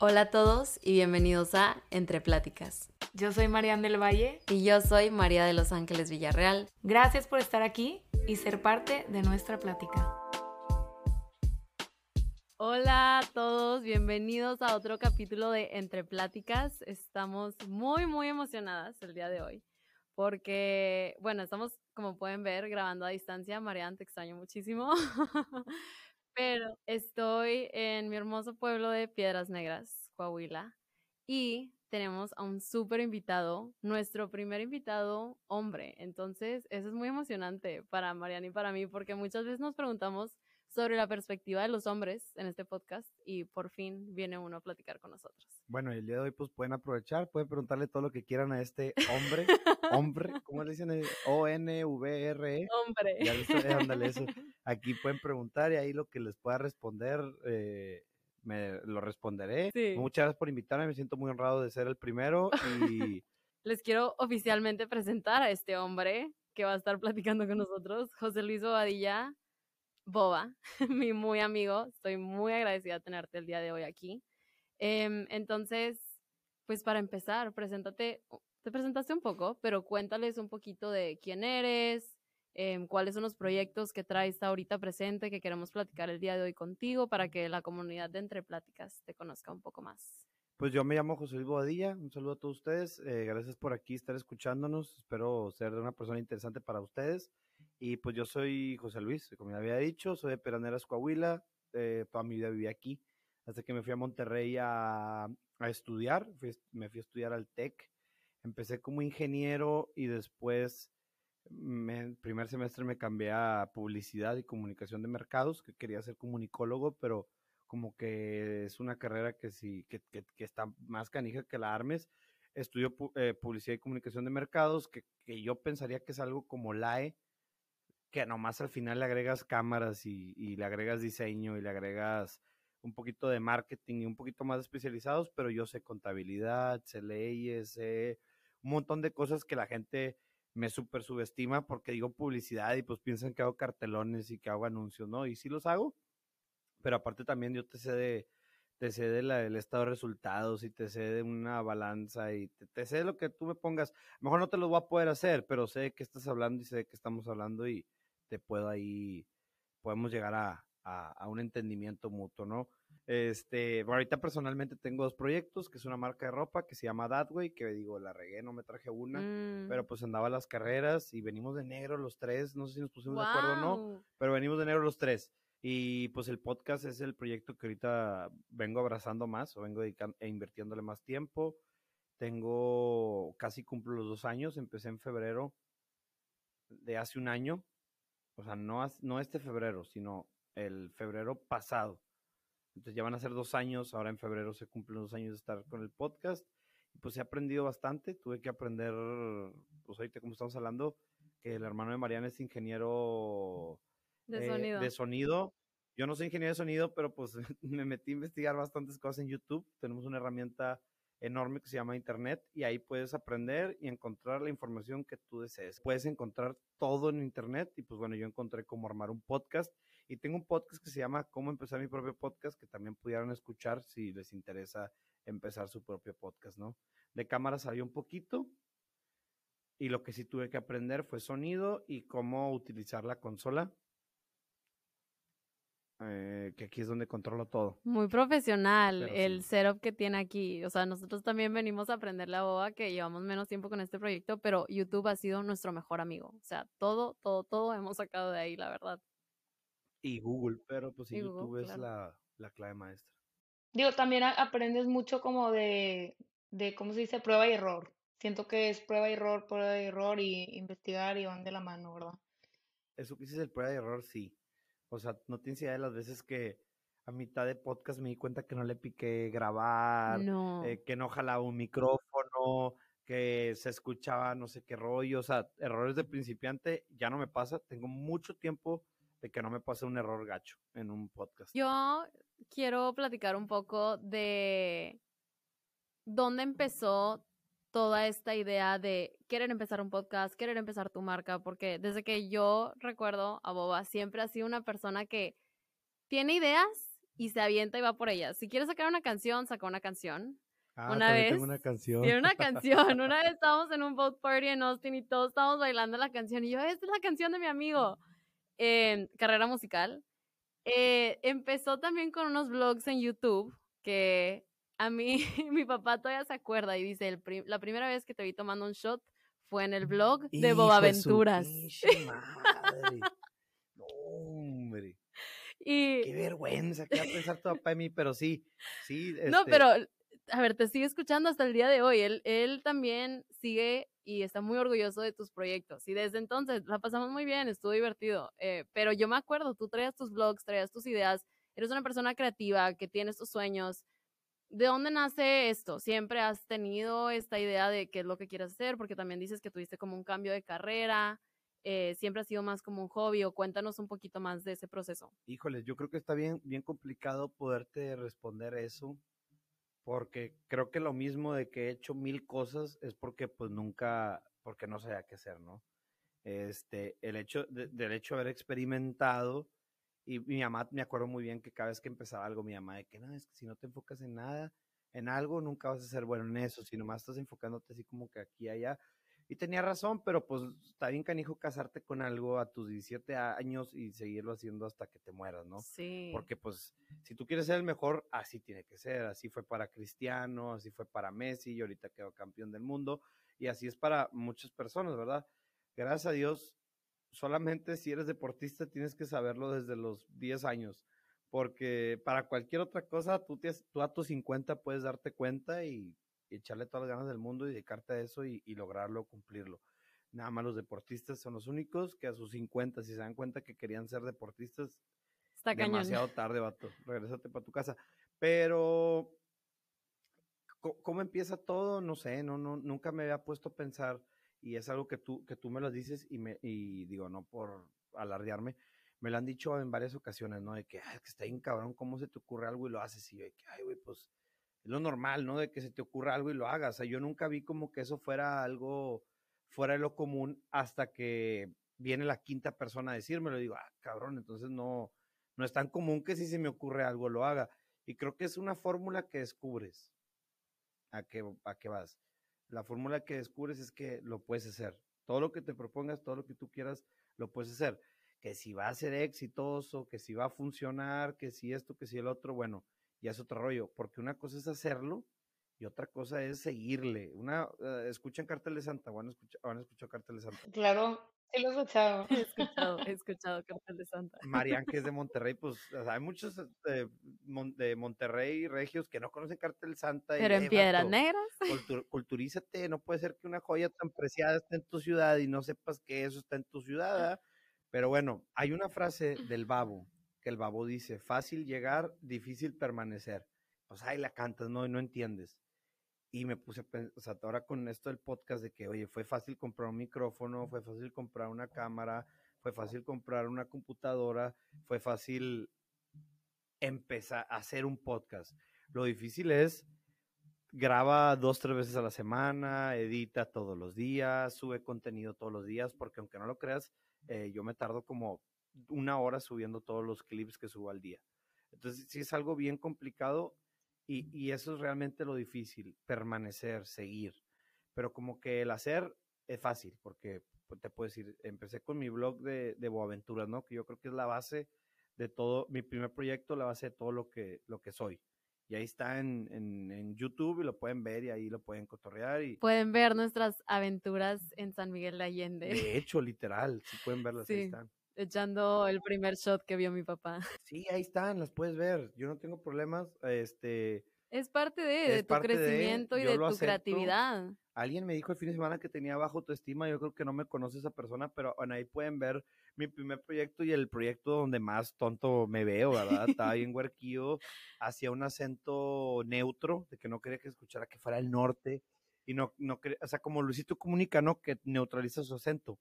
Hola a todos y bienvenidos a Entre Pláticas. Yo soy Mariana del Valle. Y yo soy María de Los Ángeles Villarreal. Gracias por estar aquí y ser parte de nuestra plática. Hola a todos, bienvenidos a otro capítulo de Entre Pláticas. Estamos muy, muy emocionadas el día de hoy porque, bueno, estamos, como pueden ver, grabando a distancia. Mariana, te extraño muchísimo. Pero estoy en mi hermoso pueblo de Piedras Negras, Coahuila, y tenemos a un súper invitado, nuestro primer invitado hombre. Entonces, eso es muy emocionante para Mariana y para mí, porque muchas veces nos preguntamos sobre la perspectiva de los hombres en este podcast y por fin viene uno a platicar con nosotros. Bueno, el día de hoy pues pueden aprovechar, pueden preguntarle todo lo que quieran a este hombre, hombre, ¿cómo le dicen? O-N-V-R-E. Hombre. Ya ándale eso. Aquí pueden preguntar y ahí lo que les pueda responder, eh, me lo responderé. Muchas gracias por invitarme, me siento muy honrado de ser el primero y... Les quiero oficialmente presentar a este hombre que va a estar platicando con nosotros, José Luis Bobadilla, Boba, mi muy amigo. Estoy muy agradecida de tenerte el día de hoy aquí. Em, entonces, pues para empezar, preséntate, te presentaste un poco, pero cuéntales un poquito de quién eres, em, cuáles son los proyectos que traes ahorita presente que queremos platicar el día de hoy contigo para que la comunidad de Entre Pláticas te conozca un poco más. Pues yo me llamo José Luis Bobadilla, un saludo a todos ustedes, eh, gracias por aquí estar escuchándonos, espero ser una persona interesante para ustedes. Y pues yo soy José Luis, como ya había dicho, soy de Peraneras, Coahuila, eh, toda mi vida viví aquí, hasta que me fui a Monterrey a, a estudiar, me fui a estudiar al TEC, empecé como ingeniero y después, el primer semestre me cambié a publicidad y comunicación de mercados, que quería ser comunicólogo, pero como que es una carrera que sí, que, que, que está más canija que la armes. Estudio eh, publicidad y comunicación de mercados, que, que yo pensaría que es algo como LAE, que nomás al final le agregas cámaras y, le agregas diseño y le agregas un poquito de marketing y un poquito más especializados, pero yo sé contabilidad, sé leyes, sé un montón de cosas que la gente me super subestima porque digo publicidad y pues piensan que hago cartelones y que hago anuncios, ¿no? Y sí los hago, pero aparte también yo te sé de, te sé de la, del estado de resultados y te sé de una balanza y te, sé de lo que tú me pongas. A lo mejor no te lo voy a poder hacer, pero sé de qué estás hablando y sé de qué estamos hablando y, te puedo ahí, podemos llegar a, a, un entendimiento mutuo, ¿no? Este, ahorita personalmente tengo dos proyectos, que es una marca de ropa que se llama Datway, que digo, la regué, no me traje una, mm. pero pues andaba a las carreras y venimos de negro los tres, no sé si nos pusimos de acuerdo o no, pero venimos de negro los tres. Y pues el podcast es el proyecto que ahorita vengo abrazando más o vengo dedicando, e invirtiéndole más tiempo. Tengo, casi cumplo los dos años, empecé en febrero de hace un año o sea, no, no este febrero, sino el febrero pasado. Entonces ya van a ser dos años, ahora en febrero se cumplen dos años de estar con el podcast. Y pues he aprendido bastante, tuve que aprender, pues ahorita como estamos hablando, que el hermano de Mariana es ingeniero de, sonido. de sonido. Yo no soy ingeniero de sonido, pero pues me metí a investigar bastantes cosas en YouTube. Tenemos una herramienta enorme que se llama Internet y ahí puedes aprender y encontrar la información que tú desees. Puedes encontrar todo en Internet y pues bueno, yo encontré cómo armar un podcast y tengo un podcast que se llama Cómo empezar mi propio podcast que también pudieran escuchar si les interesa empezar su propio podcast, ¿no? De cámara salió un poquito y lo que sí tuve que aprender fue sonido y cómo utilizar la consola eh, que aquí es donde controlo todo. Muy profesional el setup que tiene aquí. O sea, nosotros también venimos a aprender la boba, que llevamos menos tiempo con este proyecto, pero YouTube ha sido nuestro mejor amigo. O sea, todo, todo, todo hemos sacado de ahí, la verdad. Y Google, pero pues YouTube es la, la, clave maestra. Digo, también aprendes mucho como de, de, ¿cómo se dice? Prueba y error. Siento que es prueba y error, prueba y error y investigar y van de la mano, ¿verdad? Eso que dices el prueba y error, sí. O sea, no tienes idea de las veces que a mitad de podcast me di cuenta que no le piqué grabar, eh, que no jalaba un micrófono, que se escuchaba no sé qué rollo, o sea, errores de principiante ya no me pasa, tengo mucho tiempo de que no me pase un error gacho en un podcast. Yo quiero platicar un poco de dónde empezó toda esta idea de querer empezar un podcast, querer empezar tu marca, porque desde que yo recuerdo a Boba, siempre ha sido una persona que tiene ideas y se avienta y va por ella. Si quiere sacar una canción, saca una canción. Ah, una vez tengo una canción. Tiene una canción. Una vez estábamos en un boat party en Austin y todos estábamos bailando la canción. Y yo, esta es la canción de mi amigo. Eh, carrera musical. Eh, empezó también con unos vlogs en YouTube que a mí, mi papá todavía se acuerda y dice, el prim- la primera vez que te vi tomando un shot fue en el vlog de Bobaventuras. madre. No, hombre. Y Qué vergüenza que va a pensar tu papá de mí, pero sí, sí. no, este, pero, a ver, te sigue escuchando hasta el día de hoy. Él, él también sigue y está muy orgulloso de tus proyectos. Y desde entonces la pasamos muy bien, estuvo divertido. Eh, pero yo me acuerdo, tú traías tus vlogs, traías tus ideas, eres una persona creativa que tienes tus sueños. ¿De dónde nace esto? ¿Siempre has tenido esta idea de qué es lo que quieres hacer? Porque también dices que tuviste como un cambio de carrera. eh, ¿Siempre ha sido más como un hobby? O cuéntanos un poquito más de ese proceso. Híjoles, yo creo que está bien, bien complicado poderte responder eso, porque creo que lo mismo de que he hecho mil cosas es porque pues nunca, porque no sabía qué hacer, ¿no? Este, el hecho de- del hecho de haber experimentado, y mi mamá, me acuerdo muy bien que cada vez que empezaba algo, mi mamá, de que no, es que si no te enfocas en nada, en algo, nunca vas a ser bueno en eso, si nomás estás enfocándote así como que aquí y allá. Y tenía razón, pero pues está bien canijo casarte con algo a tus 17 años y seguirlo haciendo hasta que te mueras, ¿no? Sí. Porque pues si tú quieres ser el mejor, así tiene que ser. Así fue para Cristiano, así fue para Messi y ahorita quedó campeón del mundo. Y así es para muchas personas, ¿verdad? Gracias a Dios, solamente si eres deportista tienes que saberlo desde los 10 años. Porque para cualquier otra cosa, tú, te- tú a tus 50 puedes darte cuenta y, y echarle todas las ganas del mundo y dedicarte a eso y, y lograrlo, cumplirlo. Nada más los deportistas son los únicos que a sus 50, si se dan cuenta que querían ser deportistas, Está cañón. demasiado tarde, vato. Regrésate para tu casa. Pero, ¿cómo empieza todo? No sé, no, no, nunca me había puesto a pensar, y es algo que tú, que tú me lo dices, y me, y digo, no por alardearme, me lo han dicho en varias ocasiones, ¿no? De que, ay, que está bien cabrón, ¿cómo se te ocurre algo y lo haces? Y yo, de que, ay, güey, pues, es lo normal, ¿no? De que se te ocurra algo y lo hagas. O sea, yo nunca vi como que eso fuera algo fuera de lo común hasta que viene la quinta persona a decírmelo. Digo, ah, cabrón, entonces no, no es tan común que si se me ocurre algo lo haga. Y creo que es una fórmula que descubres. ¿A qué, a qué vas? La fórmula que descubres es que lo puedes hacer. Todo lo que te propongas, todo lo que tú quieras, lo puedes hacer. Que si va a ser exitoso, que si va a funcionar, que si esto, que si el otro, bueno, ya es otro rollo. Porque una cosa es hacerlo y otra cosa es seguirle. Una, eh, escuchan Cartel de Santa, van a escuchar, van a escuchar Cartel de Santa. Claro, sí lo he escuchado. He escuchado, he escuchado Cartel de Santa. Marian, que es de Monterrey, pues o sea, hay muchos eh, mon- de Monterrey regios que no conocen Cartel Santa. y, Pero en "Eh, Piedras Negras. cultur- culturízate, no puede ser que una joya tan preciada esté en tu ciudad y no sepas que eso está en tu ciudad. ¿verdad? Pero bueno, hay una frase del babo, que el babo dice, fácil llegar, difícil permanecer. Pues ahí la cantas, ¿no? Y no entiendes. Y me puse a pensar, o sea, ahora con esto del podcast de que, oye, fue fácil comprar un micrófono, fue fácil comprar una cámara, fue fácil comprar una computadora, fue fácil empezar a hacer un podcast. Lo difícil es graba dos, tres veces a la semana, edita todos los días, sube contenido todos los días, porque aunque no lo creas, eh, yo me tardo como una hora subiendo todos los clips que subo al día. Entonces, sí es algo bien complicado y, y eso es realmente lo difícil, permanecer, seguir. Pero como que el hacer es fácil, porque pues, te puedo decir, empecé con mi blog de, de Boaventuras, ¿no? Que yo creo que es la base de todo, mi primer proyecto, la base de todo lo que, lo que soy. Y ahí está en, en, en YouTube y lo pueden ver y ahí lo pueden cotorrear. Y Pueden ver nuestras aventuras en San Miguel de Allende, de hecho, literal, sí pueden verlas, ahí están. Echando el primer shot que vio mi papá. Sí, ahí están, las puedes ver. Yo no tengo problemas. Este, Es parte de, tu parte de, crecimiento y de tu acepto. creatividad. alguien me dijo el fin de semana que tenía bajo autoestima. Yo creo que no me conoce esa persona, pero bueno, ahí pueden ver mi primer proyecto y el proyecto donde más tonto me veo, ¿verdad? Estaba bien huerquillo, hacía un acento neutro, de que no quería que escuchara que fuera el norte. Y no, no quería, o sea, como Luisito Comunica, ¿no? Que neutraliza su acento.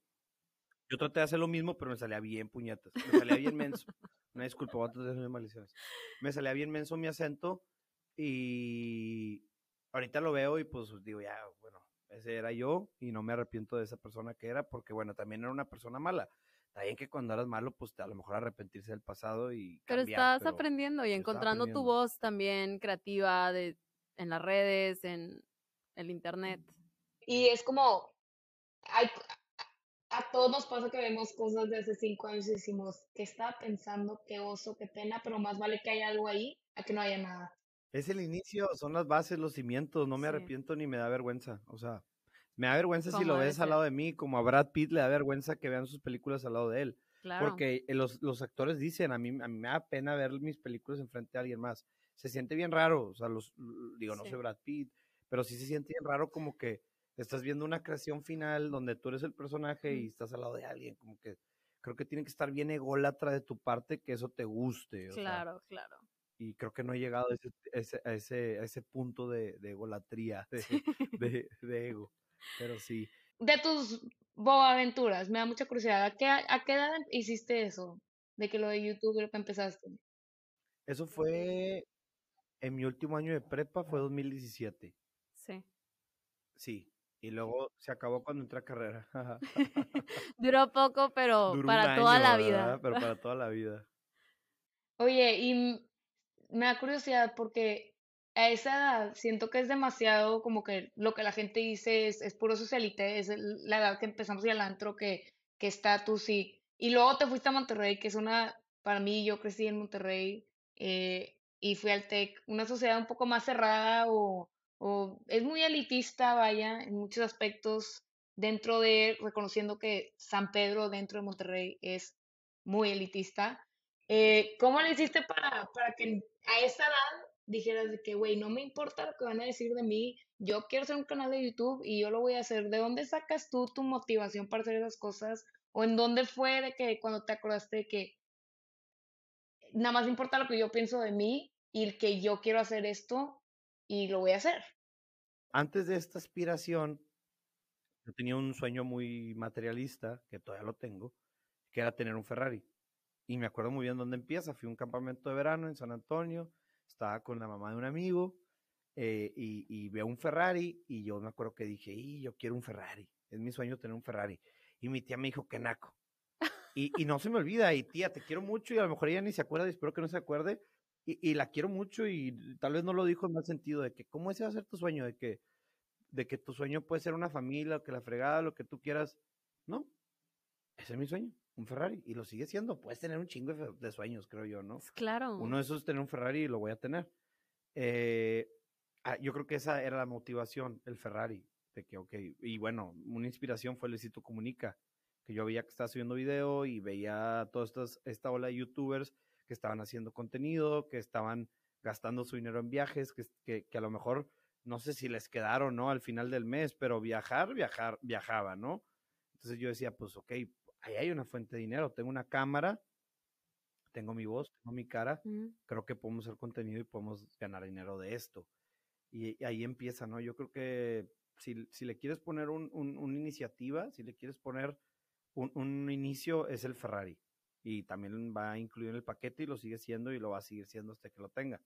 Yo traté de hacer lo mismo, pero me salía bien puñetas. Me salía bien menso. Una disculpa, voy a tratar de hacer maldiciones. Me salía bien menso mi acento y ahorita lo veo y pues digo, ya, bueno, ese era yo y no me arrepiento de esa persona que era porque, bueno, también era una persona mala. Está bien que cuando eras malo, pues a lo mejor arrepentirse del pasado y Pero cambiar, estás pero aprendiendo y encontrando tu aprendiendo. voz también creativa de, en las redes, en el internet. Y es como, hay, a, todos nos pasa que vemos cosas de hace cinco años y decimos, ¿qué estaba pensando? Qué oso, qué pena, pero más vale que haya algo ahí a que no haya nada. Es el inicio, son las bases, los cimientos, no me Sí. arrepiento ni me da vergüenza. O sea, me da vergüenza si lo ves al lado de mí, como a Brad Pitt le da vergüenza que vean sus películas al lado de él. Claro. Porque los, los actores dicen, a mí, a mí me da pena ver mis películas enfrente de alguien más. Se siente bien raro, o sea, los, digo, no Sí. soy Brad Pitt, pero sí se siente bien raro como que estás viendo una creación final donde tú eres el personaje y estás al lado de alguien, como que creo que tiene que estar bien ególatra de tu parte que eso te guste. o sea, Claro, claro. y creo que no he llegado a ese, ese, a ese, a ese punto de, de egolatría, de, de, de ego. Pero sí, De tus bobaventuras, me da mucha curiosidad. ¿A qué, a qué edad hiciste eso? De que lo de YouTube lo que empezaste. eso fue en mi último año de prepa, fue 2017. Sí. Sí, y luego se acabó cuando entré a carrera. Duró poco, pero Duró para toda la ¿verdad? vida. Pero para toda la vida. Oye, y me da curiosidad porque a esa edad siento que es demasiado como que lo que la gente dice es, es puro socialite, es la edad que empezamos a ir al antro, que que estatus y, y luego te fuiste a Monterrey, que es una, para mí yo crecí en Monterrey eh, y fui al TEC, una sociedad un poco más cerrada o, o es muy elitista, vaya, en muchos aspectos, dentro de, reconociendo que San Pedro dentro de Monterrey es muy elitista. Eh, ¿cómo le hiciste para, para que a esa edad dijeras que, güey, no me importa lo que van a decir de mí, yo quiero hacer un canal de YouTube y yo lo voy a hacer? ¿De dónde sacas tú tu motivación para hacer esas cosas? ¿O en dónde fue de que cuando te acordaste de que nada más importa lo que yo pienso de mí y que yo quiero hacer esto y lo voy a hacer? Antes de esta aspiración, yo tenía un sueño muy materialista, que todavía lo tengo, que era tener un Ferrari. Y me acuerdo muy bien dónde empieza. Fui a un campamento de verano en San Antonio, estaba con la mamá de un amigo eh, y, y veo un Ferrari y yo me acuerdo que dije, y yo quiero un Ferrari, es mi sueño tener un Ferrari. Y mi tía me dijo, que naco. Y, y no se me olvida, y tía, te quiero mucho y a lo mejor ella ni se acuerda y espero que no se acuerde. Y, y la quiero mucho y tal vez no lo dijo en mal sentido de que, ¿cómo ese va a ser tu sueño? De que, de que tu sueño puede ser una familia, que la fregada, lo que tú quieras. No, ese es mi sueño, un Ferrari. Y lo sigue siendo. Puedes tener un chingo de, de sueños, creo yo, ¿no? Claro. Uno de esos es tener un Ferrari y lo voy a tener. Eh, ah, yo creo que esa era la motivación, el Ferrari. De que, ok, y bueno, una inspiración fue Luisito Comunica, que yo veía que estaba subiendo video y veía toda esta ola de youtubers que estaban haciendo contenido, que estaban gastando su dinero en viajes, que, que, que a lo mejor no sé si les quedaron, ¿no? Al final del mes, pero viajar, viajar, viajaba, ¿no? Entonces yo decía, pues, ok, ahí hay una fuente de dinero, tengo una cámara, tengo mi voz, tengo mi cara, creo que podemos hacer contenido y podemos ganar dinero de esto. Y, y ahí empieza, ¿no? Yo creo que si, si le quieres poner un, un- una iniciativa, si le quieres poner un, un inicio, es el Ferrari. Y también va incluido en el paquete y lo sigue siendo y lo va a seguir siendo hasta que lo tenga.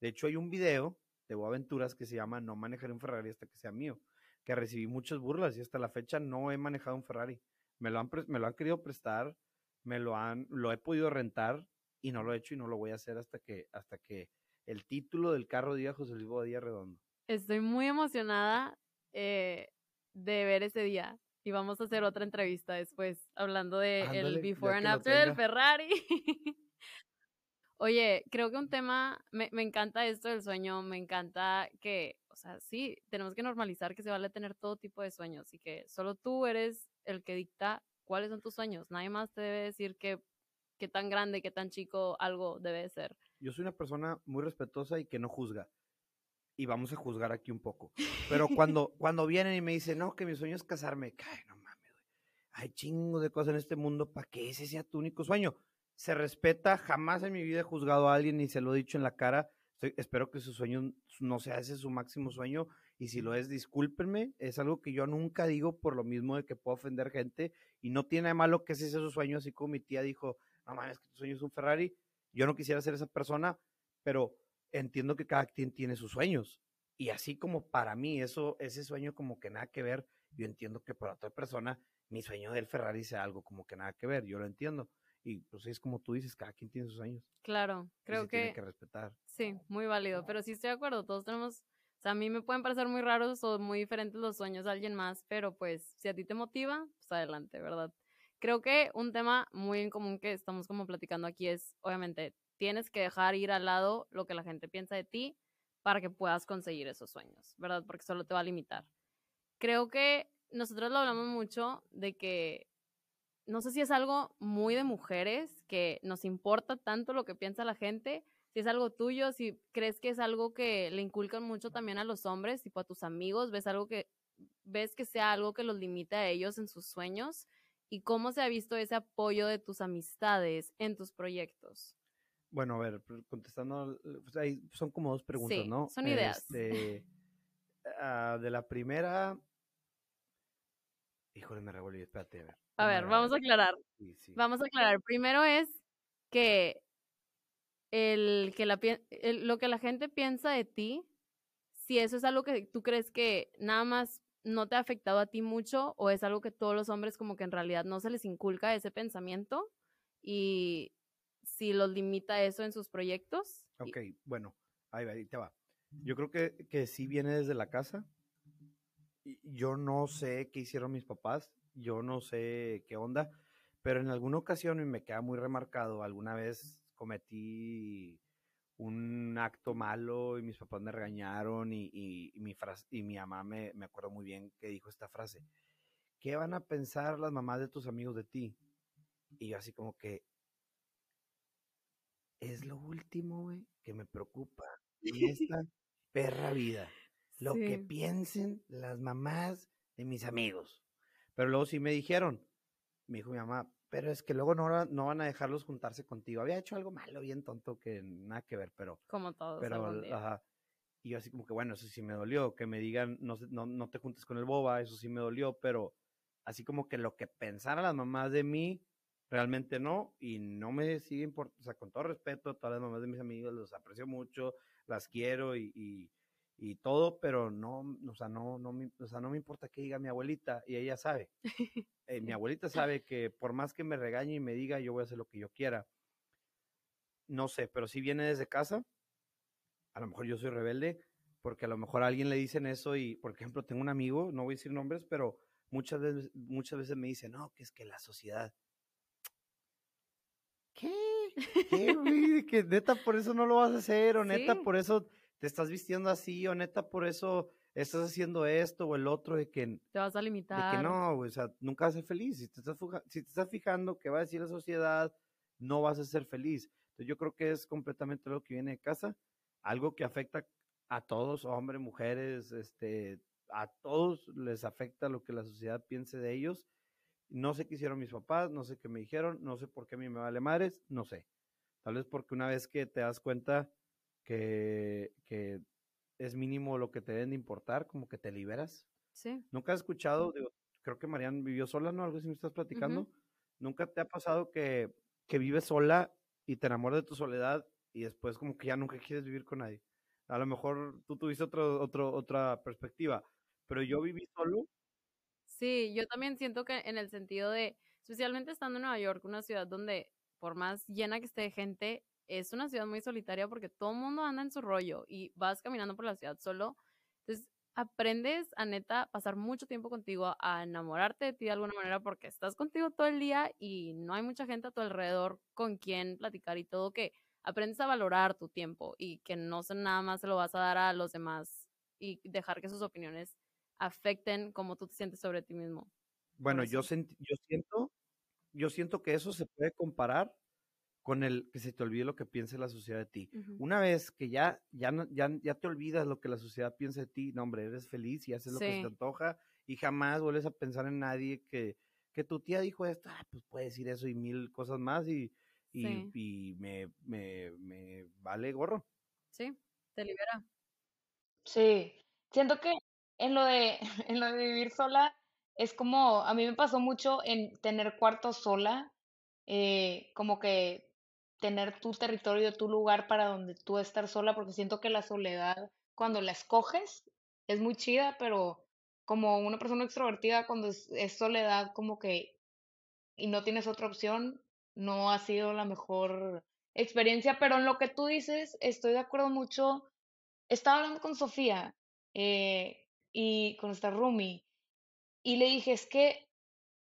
De hecho, hay un video de Aventuras que se llama No manejaré un Ferrari hasta que sea mío, que recibí muchas burlas y hasta la fecha no he manejado un Ferrari. Me lo han, me lo han querido prestar, me lo han, lo he podido rentar y no lo he hecho y no lo voy a hacer hasta que, hasta que el título del carro diga José Luis Bobadilla Redondo. Estoy muy emocionada eh, de ver ese día. Y vamos a hacer otra entrevista después, hablando de Ándale, el before and que after del. Ferrari. Oye, creo que un tema, me, me encanta esto del sueño, me encanta que, o sea, sí, tenemos que normalizar que se vale tener todo tipo de sueños y que solo tú eres el que dicta cuáles son tus sueños. Nadie más te debe decir que, qué tan grande, qué tan chico algo debe de ser. Yo soy una persona muy respetuosa y que no juzga. Y vamos a juzgar aquí un poco. Pero cuando, cuando vienen y me dicen, no, que mi sueño es casarme, ay, no mames, güey. Hay chingos de cosas en este mundo para que ese sea tu único sueño. Se respeta, jamás en mi vida he juzgado a alguien ni se lo he dicho en la cara. Estoy- espero que su sueño no sea ese su máximo sueño. Y si lo es, discúlpenme. Es algo que yo nunca digo por lo mismo de que puedo ofender gente. Y no tiene malo que ese sea su sueño, así como mi tía dijo, no mames, que tu sueño es un Ferrari. Yo no quisiera ser esa persona, pero entiendo que cada quien tiene sus sueños. Y así como para mí eso, ese sueño como que nada que ver, yo entiendo que para otra persona mi sueño del Ferrari sea algo como que nada que ver, yo lo entiendo. Y pues es como tú dices, cada quien tiene sus sueños. Claro, creo se que, tiene que respetar. sí, muy válido, pero sí estoy de acuerdo, todos tenemos, o sea, a mí me pueden parecer muy raros o muy diferentes los sueños de alguien más, pero pues si a ti te motiva, pues adelante, ¿verdad? Creo que un tema muy en común que estamos como platicando aquí es, obviamente, tienes que dejar ir al lado lo que la gente piensa de ti para que puedas conseguir esos sueños, ¿verdad? Porque solo te va a limitar. Creo que nosotros lo hablamos mucho de que no sé si es algo muy de mujeres, que nos importa tanto lo que piensa la gente, si es algo tuyo, si crees que es algo que le inculcan mucho también a los hombres, tipo a tus amigos, ves algo que ves que sea algo que los limite a ellos en sus sueños y cómo se ha visto ese apoyo de tus amistades en tus proyectos. Bueno, a ver, contestando, pues ahí son como dos preguntas, Sí, ¿no? son ideas. Este, ah, de la primera, híjole, me revolví, espérate, a ver. A ver, vamos a aclarar. Sí, sí. Vamos a aclarar. Primero es que el que la el- lo que la gente piensa de ti, si eso es algo que tú crees que nada más no te ha afectado a ti mucho o es algo que todos los hombres como que en realidad no se les inculca ese pensamiento y si los limita eso en sus proyectos. y- Ok, bueno, ahí va, ahí te va. Yo creo que, que sí viene desde la casa. Y Yo no sé qué hicieron mis papás, yo no sé qué onda, pero en alguna ocasión y me queda muy remarcado, alguna vez cometí un acto malo y mis papás me regañaron y, y- y mi, frase, y mi mamá me, me acuerdo muy bien que dijo esta frase, ¿qué van a pensar las mamás de tus amigos de ti? Y yo así como que, es lo último, güey, que me preocupa en esta perra vida. Lo que piensen las mamás de mis amigos. Pero luego sí me dijeron, me dijo mi mamá, pero es que luego no, no van a dejarlos juntarse contigo. Había hecho algo malo, bien tonto, que nada que ver, pero, como todos pero, ajá. Y yo así como que, bueno, eso sí me dolió, que me digan, no, no, no te juntes con el boba, eso sí me dolió, pero así como que lo que pensaran las mamás de mí, realmente no, y no me sigue importando, o sea, con todo respeto todas las mamás de mis amigos, los aprecio mucho, las quiero y, y, y todo, pero no, o sea, no, no me, o sea, no me importa que diga mi abuelita, y ella sabe. Eh, Mi abuelita sabe que por más que me regañe y me diga, yo voy a hacer lo que yo quiera. No sé, pero si viene desde casa, a lo mejor yo soy rebelde, porque a lo mejor a alguien le dicen eso y, por ejemplo, tengo un amigo, no voy a decir nombres, pero muchas veces, muchas veces me dice, no, que es que la sociedad. ¿Qué? ¿Qué, güey? Que neta por eso no lo vas a hacer, o neta Sí. por eso te estás vistiendo así, o neta por eso estás haciendo esto o el otro, de que Te vas a de limitar. que no, güey, o sea, nunca vas a ser feliz. Si te, estás si te estás fijando que va a decir la sociedad, no vas a ser feliz. Entonces yo creo que es completamente lo que viene de casa, algo que afecta a todos, hombres, mujeres, este, a todos les afecta lo que la sociedad piense de ellos. No sé qué hicieron mis papás, no sé qué me dijeron, no sé por qué a mí me vale madres, no sé. Tal vez porque una vez que te das cuenta que, que es mínimo lo que te deben de importar, como que te liberas. Sí. ¿Nunca has escuchado? Digo, creo que Marian vivió sola, ¿no? Algo así me estás platicando. ¿Nunca te ha pasado que, que vives sola y te enamoras de tu soledad y después como que ya nunca quieres vivir con nadie? A lo mejor tú tuviste otro, otro, otra perspectiva, pero yo viví solo. Sí, yo también siento que en el sentido de, especialmente estando en Nueva York, una ciudad donde por más llena que esté de gente, es una ciudad muy solitaria porque todo el mundo anda en su rollo y vas caminando por la ciudad solo. Entonces, aprendes a neta pasar mucho tiempo contigo, a enamorarte de ti de alguna manera porque estás contigo todo el día y no hay mucha gente a tu alrededor con quien platicar y todo que aprendes a valorar tu tiempo y que no se nada más se lo vas a dar a los demás y dejar que sus opiniones afecten cómo tú te sientes sobre ti mismo. Bueno, yo, sent- yo siento, yo siento que eso se puede comparar con el que se te olvide lo que piense la sociedad de ti. Una vez que ya, ya, no- ya, ya te olvidas lo que la sociedad piensa de ti, no, hombre, eres feliz y haces lo que se te antoja y jamás vuelves a pensar en nadie que, que tu tía dijo esto, ah, pues puede decir eso y mil cosas más y, y, Sí. y me, me, me vale gorro. Sí, te libera. Sí, siento que en lo de, en lo de vivir sola es como, a mí me pasó mucho en tener cuarto sola, eh, como que tener tu territorio, tu lugar para donde tú estar sola, porque siento que la soledad, cuando la escoges, es muy chida, pero como una persona extrovertida cuando es, es soledad como que y no tienes otra opción, no ha sido la mejor experiencia, pero en lo que tú dices, estoy de acuerdo mucho. Estaba hablando con Sofía eh, y con esta Rumi y le dije, es que,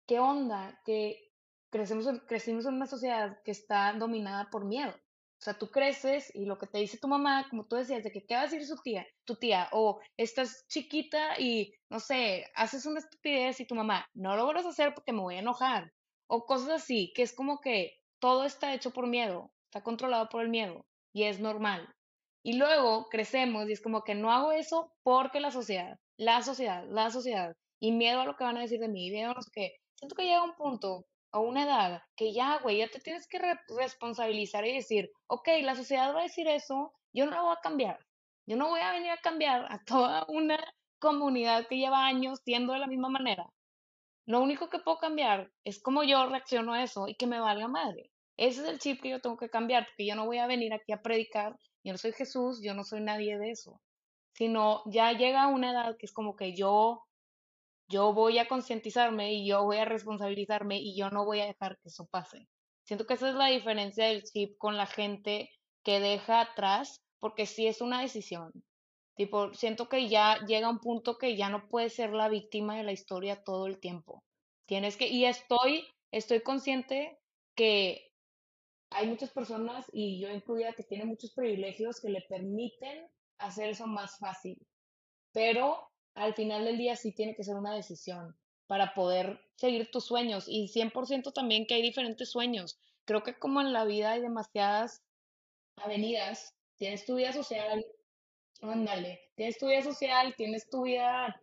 ¿qué onda? Que crecemos, crecimos en una sociedad que está dominada por miedo. O sea, tú creces y lo que te dice tu mamá, como tú decías, de que qué va a decir su tía, tu tía, o estás chiquita y, no sé, haces una estupidez y tu mamá, no lo vuelvas a hacer porque me voy a enojar, o cosas así, que es como que todo está hecho por miedo, está controlado por el miedo y es normal. Y luego crecemos y es como que no hago eso porque la sociedad, la sociedad, la sociedad, y miedo a lo que van a decir de mí, miedo a no sé qué. Siento que llega un punto a una edad que ya, güey, ya te tienes que responsabilizar y decir, ok, la sociedad va a decir eso, yo no la voy a cambiar. Yo no voy a venir a cambiar a toda una comunidad que lleva años siendo de la misma manera. Lo único que puedo cambiar es cómo yo reacciono a eso y que me valga madre. Ese es el chip que yo tengo que cambiar, porque yo no voy a venir aquí a predicar, yo no soy Jesús, yo no soy nadie de eso. Sino ya llega una edad que es como que yo yo voy a concientizarme y yo voy a responsabilizarme y yo no voy a dejar que eso pase. Siento que esa es la diferencia del chip con la gente que deja atrás, porque sí es una decisión. Tipo, siento que ya llega un punto que ya no puedes ser la víctima de la historia todo el tiempo. Tienes que, y estoy, estoy consciente que hay muchas personas, y yo incluida, que tienen muchos privilegios que le permiten hacer eso más fácil. Pero al final del día sí tiene que ser una decisión para poder seguir tus sueños y 100% también que hay diferentes sueños. Creo que como en la vida hay demasiadas avenidas, tienes tu vida social, ándale, tienes tu vida social, tienes tu vida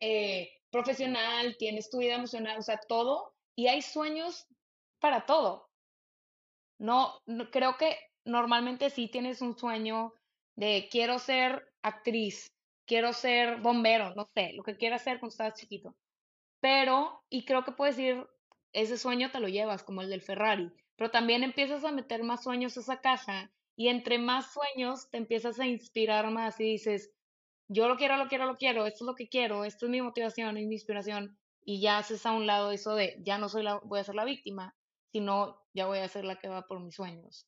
eh, profesional, tienes tu vida emocional, o sea, todo, y hay sueños para todo. No, creo que normalmente sí tienes un sueño de quiero ser actriz, quiero ser bombero, no sé, lo que quieras hacer cuando estabas chiquito. Pero, y creo que puedes ir, ese sueño te lo llevas, como el del Ferrari, pero también empiezas a meter más sueños a esa caja y entre más sueños te empiezas a inspirar más y dices, yo lo quiero, lo quiero, lo quiero, esto es lo que quiero, esto es mi motivación y mi inspiración y ya haces a un lado eso de, ya no soy la, voy a ser la víctima, sino ya voy a ser la que va por mis sueños.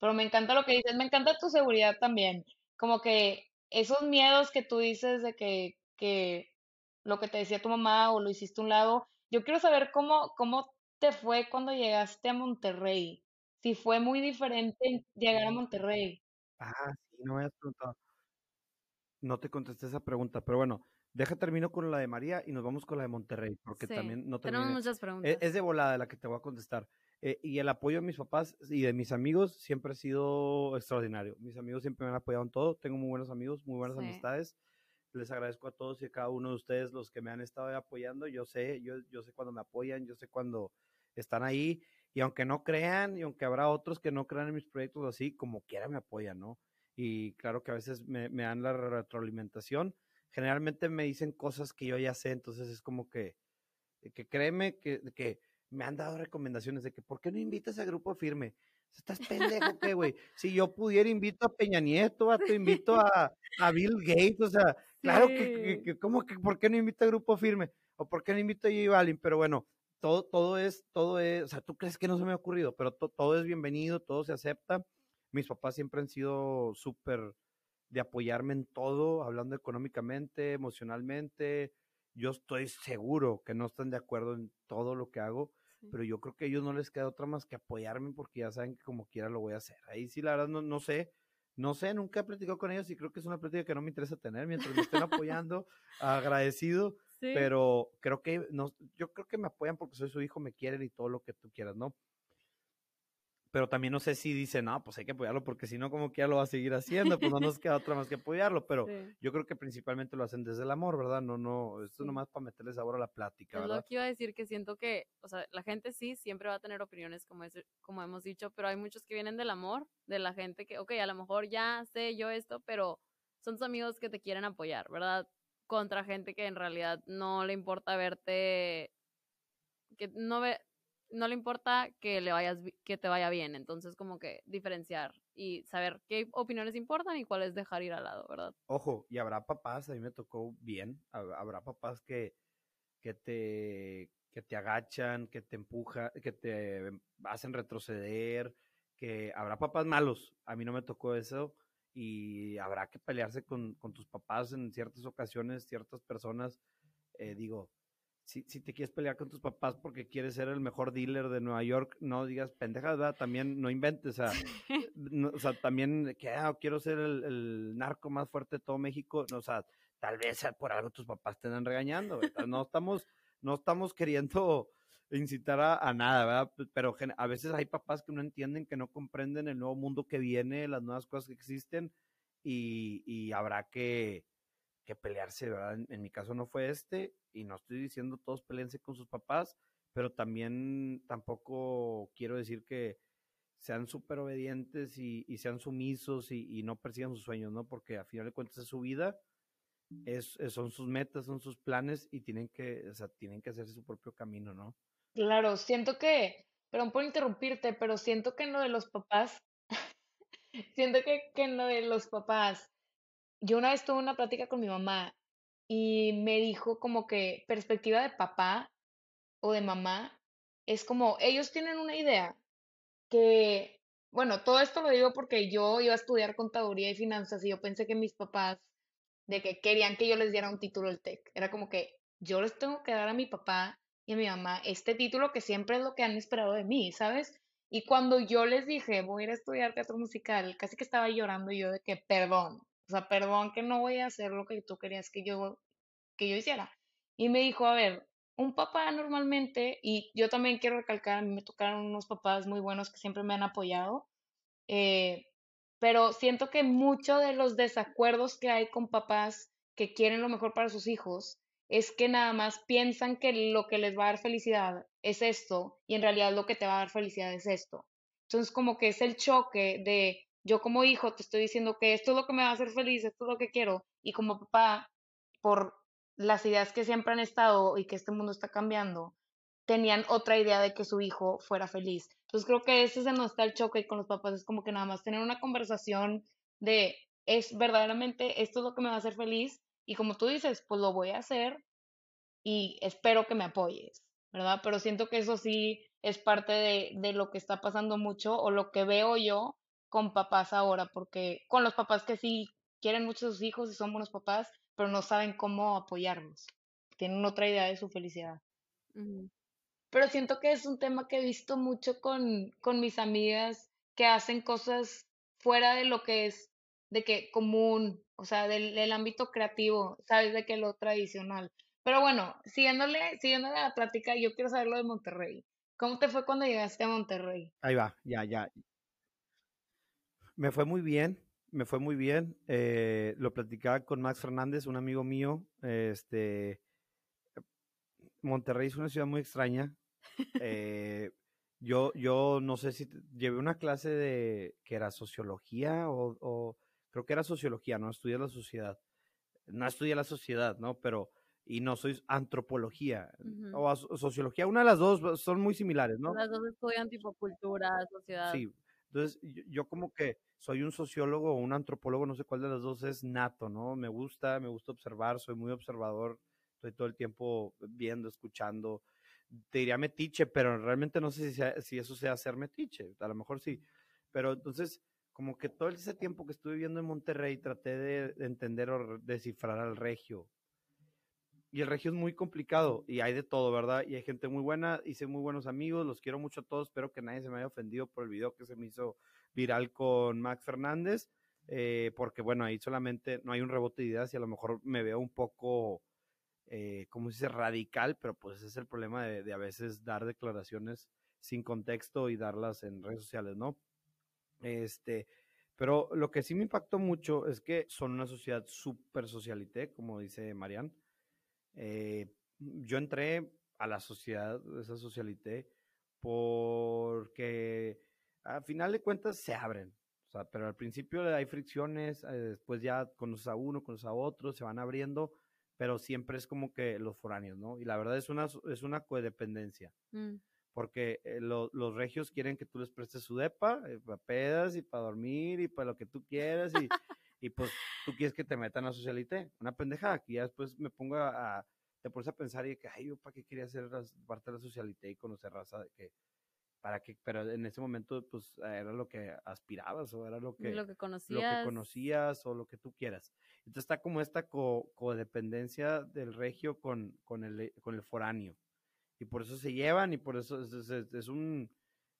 Pero me encanta lo que dices, me encanta tu seguridad también, como que esos miedos que tú dices de que, que lo que te decía tu mamá o lo hiciste a un lado, yo quiero saber cómo, cómo te fue cuando llegaste a Monterrey. Si fue muy diferente llegar a Monterrey. Ah, sí, no me has preguntado. No te contesté esa pregunta, pero bueno, deja termino con la de María y nos vamos con la de Monterrey, porque también no tenemos muchas e, preguntas. Es, de volada la que te voy a contestar. Eh, y el apoyo de mis papás y de mis amigos siempre ha sido extraordinario. Mis amigos siempre me han apoyado en todo. Tengo muy buenos amigos, muy buenas amistades. Les agradezco a todos y a cada uno de ustedes los que me han estado apoyando. Yo sé, yo, yo sé cuando me apoyan, yo sé cuando están ahí. Y aunque no crean, y aunque habrá otros que no crean en mis proyectos así, como quiera me apoyan, ¿no? Y claro que a veces me, me dan la retroalimentación. Generalmente me dicen cosas que yo ya sé, entonces es como que, que créeme que, que me han dado recomendaciones de que, ¿por qué no invitas a Grupo Firme? Estás pendejo, ¿qué, güey? Si yo pudiera, invito a Peña Nieto, a, te invito a, a, Bill Gates, o sea, claro que, que, ¿cómo que, por qué no invito a Grupo Firme? ¿O por qué no invito a J Balvin? Pero bueno, todo, todo es, todo es, o sea, tú crees que no se me ha ocurrido, pero todo es bienvenido, todo se acepta. Mis papás siempre han sido súper de apoyarme en todo, hablando económicamente, emocionalmente, yo estoy seguro que no están de acuerdo en todo lo que hago, pero yo creo que a ellos no les queda otra más que apoyarme porque ya saben que como quiera lo voy a hacer. Ahí sí, la verdad, no, no sé, no sé, nunca he platicado con ellos y creo que es una plática que no me interesa tener mientras me estén apoyando, agradecido, pero creo que no, yo creo que me apoyan porque soy su hijo, me quieren y todo lo que tú quieras, ¿no? Pero también no sé si dice, no, pues hay que apoyarlo porque si no, como que ya lo va a seguir haciendo, pues no nos queda otra más que apoyarlo, pero yo creo que principalmente lo hacen desde el amor, ¿verdad? No, no, esto es nomás para meterle sabor a la plática, ¿verdad? Es lo que iba a decir, que siento que, o sea, la gente sí siempre va a tener opiniones como, es, como hemos dicho, pero hay muchos que vienen del amor, de la gente que, ok, a lo mejor ya sé yo esto, pero son tus amigos que te quieren apoyar, ¿verdad? Contra gente que en realidad no le importa verte, que no ve, no le importa que le vayas que te vaya bien, entonces como que diferenciar y saber qué opiniones importan y cuáles dejar ir al lado, ¿verdad? Ojo, y habrá papás, a mí me tocó bien, habrá papás que, que te que te agachan, que te empujan, que te hacen retroceder, que habrá papás malos. A mí no me tocó eso y habrá que pelearse con, con tus papás en ciertas ocasiones, ciertas personas. Eh, digo, si, si, te quieres pelear con tus papás porque quieres ser el mejor dealer de Nueva York, no digas pendejas, ¿verdad? También no inventes, o sea, o sea también que ah, quiero ser el, el, narco más fuerte de todo México, o sea, tal vez por algo tus papás te están regañando, no estamos no estamos queriendo incitar a, nada, ¿verdad? Pero a veces hay papás que no entienden, que no comprenden el nuevo mundo que viene, las nuevas cosas que existen y, habrá que, pelearse, ¿verdad? En, mi caso no fue este y no estoy diciendo todos peleense con sus papás, pero también tampoco quiero decir que sean súper obedientes y, sean sumisos y, no persigan sus sueños, ¿no? Porque a final de cuentas es su vida es, son sus metas, son sus planes y tienen que, o sea, tienen que hacerse su propio camino, ¿no? Claro, siento que, perdón por interrumpirte, pero siento que en lo de los papás, siento que, que en lo de los papás, yo una vez tuve una plática con mi mamá y me dijo como que perspectiva de papá o de mamá es como ellos tienen una idea que, bueno, todo esto lo digo porque yo iba a estudiar contaduría y finanzas y yo pensé que mis papás de que querían que yo les diera un título del TEC. Era como que yo les tengo que dar a mi papá y a mi mamá este título que siempre es lo que han esperado de mí, ¿sabes? Y cuando yo les dije, voy a ir a estudiar teatro musical, casi que estaba llorando yo de que perdón, o sea, perdón que no voy a hacer lo que tú querías que yo, que yo hiciera. Y me dijo, a ver, un papá normalmente, y yo también quiero recalcar, a mí me tocaron unos papás muy buenos que siempre me han apoyado, eh, pero siento que muchos de los desacuerdos que hay con papás que quieren lo mejor para sus hijos es que nada más piensan que lo que les va a dar felicidad es esto y en realidad lo que te va a dar felicidad es esto. Entonces como que es el choque de yo como hijo te estoy diciendo que esto es lo que me va a hacer feliz, esto es lo que quiero y como papá por las ideas que siempre han estado y que este mundo está cambiando, tenían otra idea de que su hijo fuera feliz. Entonces creo que ese es donde está el choque con los papás es como que nada más tener una conversación de es verdaderamente esto es lo que me va a hacer feliz y como tú dices, pues lo voy a hacer y espero que me apoyes, ¿verdad? Pero siento que eso sí es parte de, de lo que está pasando mucho o lo que veo yo con papás ahora, porque con los papás que sí quieren mucho a sus hijos y son buenos papás, pero no saben cómo apoyarlos. Tienen otra idea de su felicidad pero siento que es un tema que he visto mucho con, con mis amigas que hacen cosas fuera de lo que es de que común, o sea, del, ámbito creativo, sabes, de que lo tradicional. Pero bueno, siguiéndole, siguiéndole la plática, yo quiero saber lo de Monterrey. ¿Cómo te fue cuando llegaste a Monterrey? Ahí va, ya, ya. Me fue muy bien, me fue muy bien. Eh, lo platicaba con Max Fernández, un amigo mío. Este, Monterrey es una ciudad muy extraña. Eh, yo, yo no sé si llevé una clase de que era sociología o, creo que era sociología, no estudié la sociedad. No estudié la sociedad, ¿no? Pero, y no soy antropología o sociología, una de las dos son muy similares, ¿no? Las dos estudian tipo cultura, sociedad. Sí, entonces yo, como que soy un sociólogo o un antropólogo, no sé cuál de las dos es nato, ¿no? Me gusta, me gusta observar, soy muy observador, estoy todo el tiempo viendo, escuchando, te diría metiche, pero realmente no sé si, si eso sea ser metiche, a lo mejor sí. Pero entonces, como que todo ese tiempo que estuve viviendo en Monterrey, traté de, entender o descifrar al regio. Y el regio es muy complicado y hay de todo, ¿verdad? Y hay gente muy buena, hice muy buenos amigos, los quiero mucho a todos, espero que nadie se me haya ofendido por el video que se me hizo viral con Max Fernández, eh, porque bueno, ahí solamente no hay un rebote de ideas y a lo mejor me veo un poco eh, como se dice, radical, pero pues ese es el problema de, a veces dar declaraciones sin contexto y darlas en redes sociales, ¿no? Este, pero lo que sí me impactó mucho es que son una sociedad súper socialité, como dice Marian. Eh, yo entré a la sociedad, esa socialité, porque al final de cuentas se abren. O sea, pero al principio hay fricciones, eh, después ya conoces a uno, conoces a otro, se van abriendo pero siempre es como que los foráneos, ¿no? Y la verdad es una, es una codependencia. Mm. porque eh, lo- los regios quieren que tú les prestes su depa, eh, para pedas y para dormir y para lo que tú quieras y, y pues tú quieres que te metan a socialité, una pendejada, que ya después me pongo a, a- te pones a pensar y que, ay, yo para qué quería ser parte de la socialité y conocer raza, de que, para que, pero en ese momento pues era lo que aspirabas o era lo que, lo que lo que conocías. conocías o lo que tú quieras. Entonces está como esta co- codependencia del regio con, con, el, con el foráneo. Y por eso se llevan y por eso es, es- es- es un,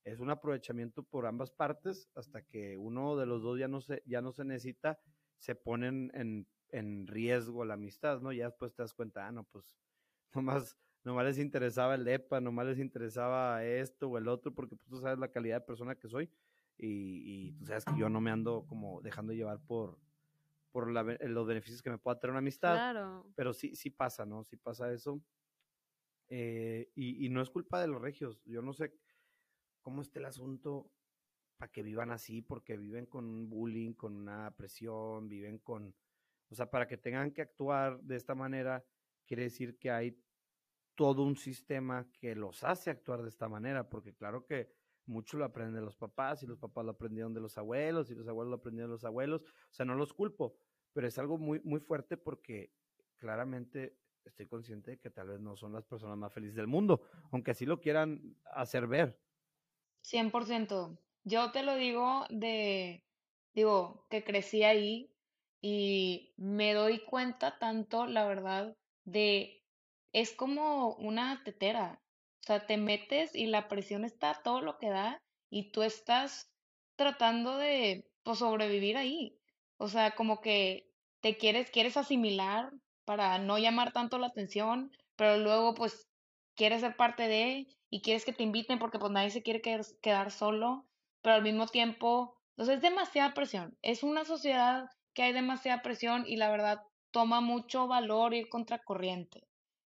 es un aprovechamiento por ambas partes hasta que uno de los dos ya no se, ya no se necesita, se ponen en, en riesgo la amistad, ¿no? Ya después te das cuenta, ah, no, pues nomás, nomás les interesaba el EPA, nomás les interesaba esto o el otro, porque pues, tú sabes la calidad de persona que soy y, y tú sabes que yo no me ando como dejando llevar por, por la los beneficios que me pueda traer una amistad, Claro. pero sí, sí pasa, ¿no? Sí pasa eso. Eh, y, y no es culpa de los regios, yo no sé cómo está el asunto para que vivan así, porque viven con un bullying, con una presión, viven con, o sea, para que tengan que actuar de esta manera, quiere decir que hay todo un sistema que los hace actuar de esta manera, porque claro que mucho lo aprenden de los papás y los papás lo aprendieron de los abuelos y los abuelos lo aprendieron de los abuelos, o sea, no los culpo, pero es algo muy, muy fuerte porque claramente estoy consciente de que tal vez no son las personas más felices del mundo, aunque así lo quieran hacer ver. 100%. Yo te lo digo de, digo, que crecí ahí y me doy cuenta tanto, la verdad, de, es como una tetera. O sea, te metes y la presión está todo lo que da y tú estás tratando de, pues, sobrevivir ahí. O sea, como que te quieres, quieres asimilar para no llamar tanto la atención, pero luego, pues, quieres ser parte de y quieres que te inviten porque pues nadie se quiere quedar solo, pero al mismo tiempo, entonces es demasiada presión. Es una sociedad que hay demasiada presión y la verdad toma mucho valor ir contracorriente.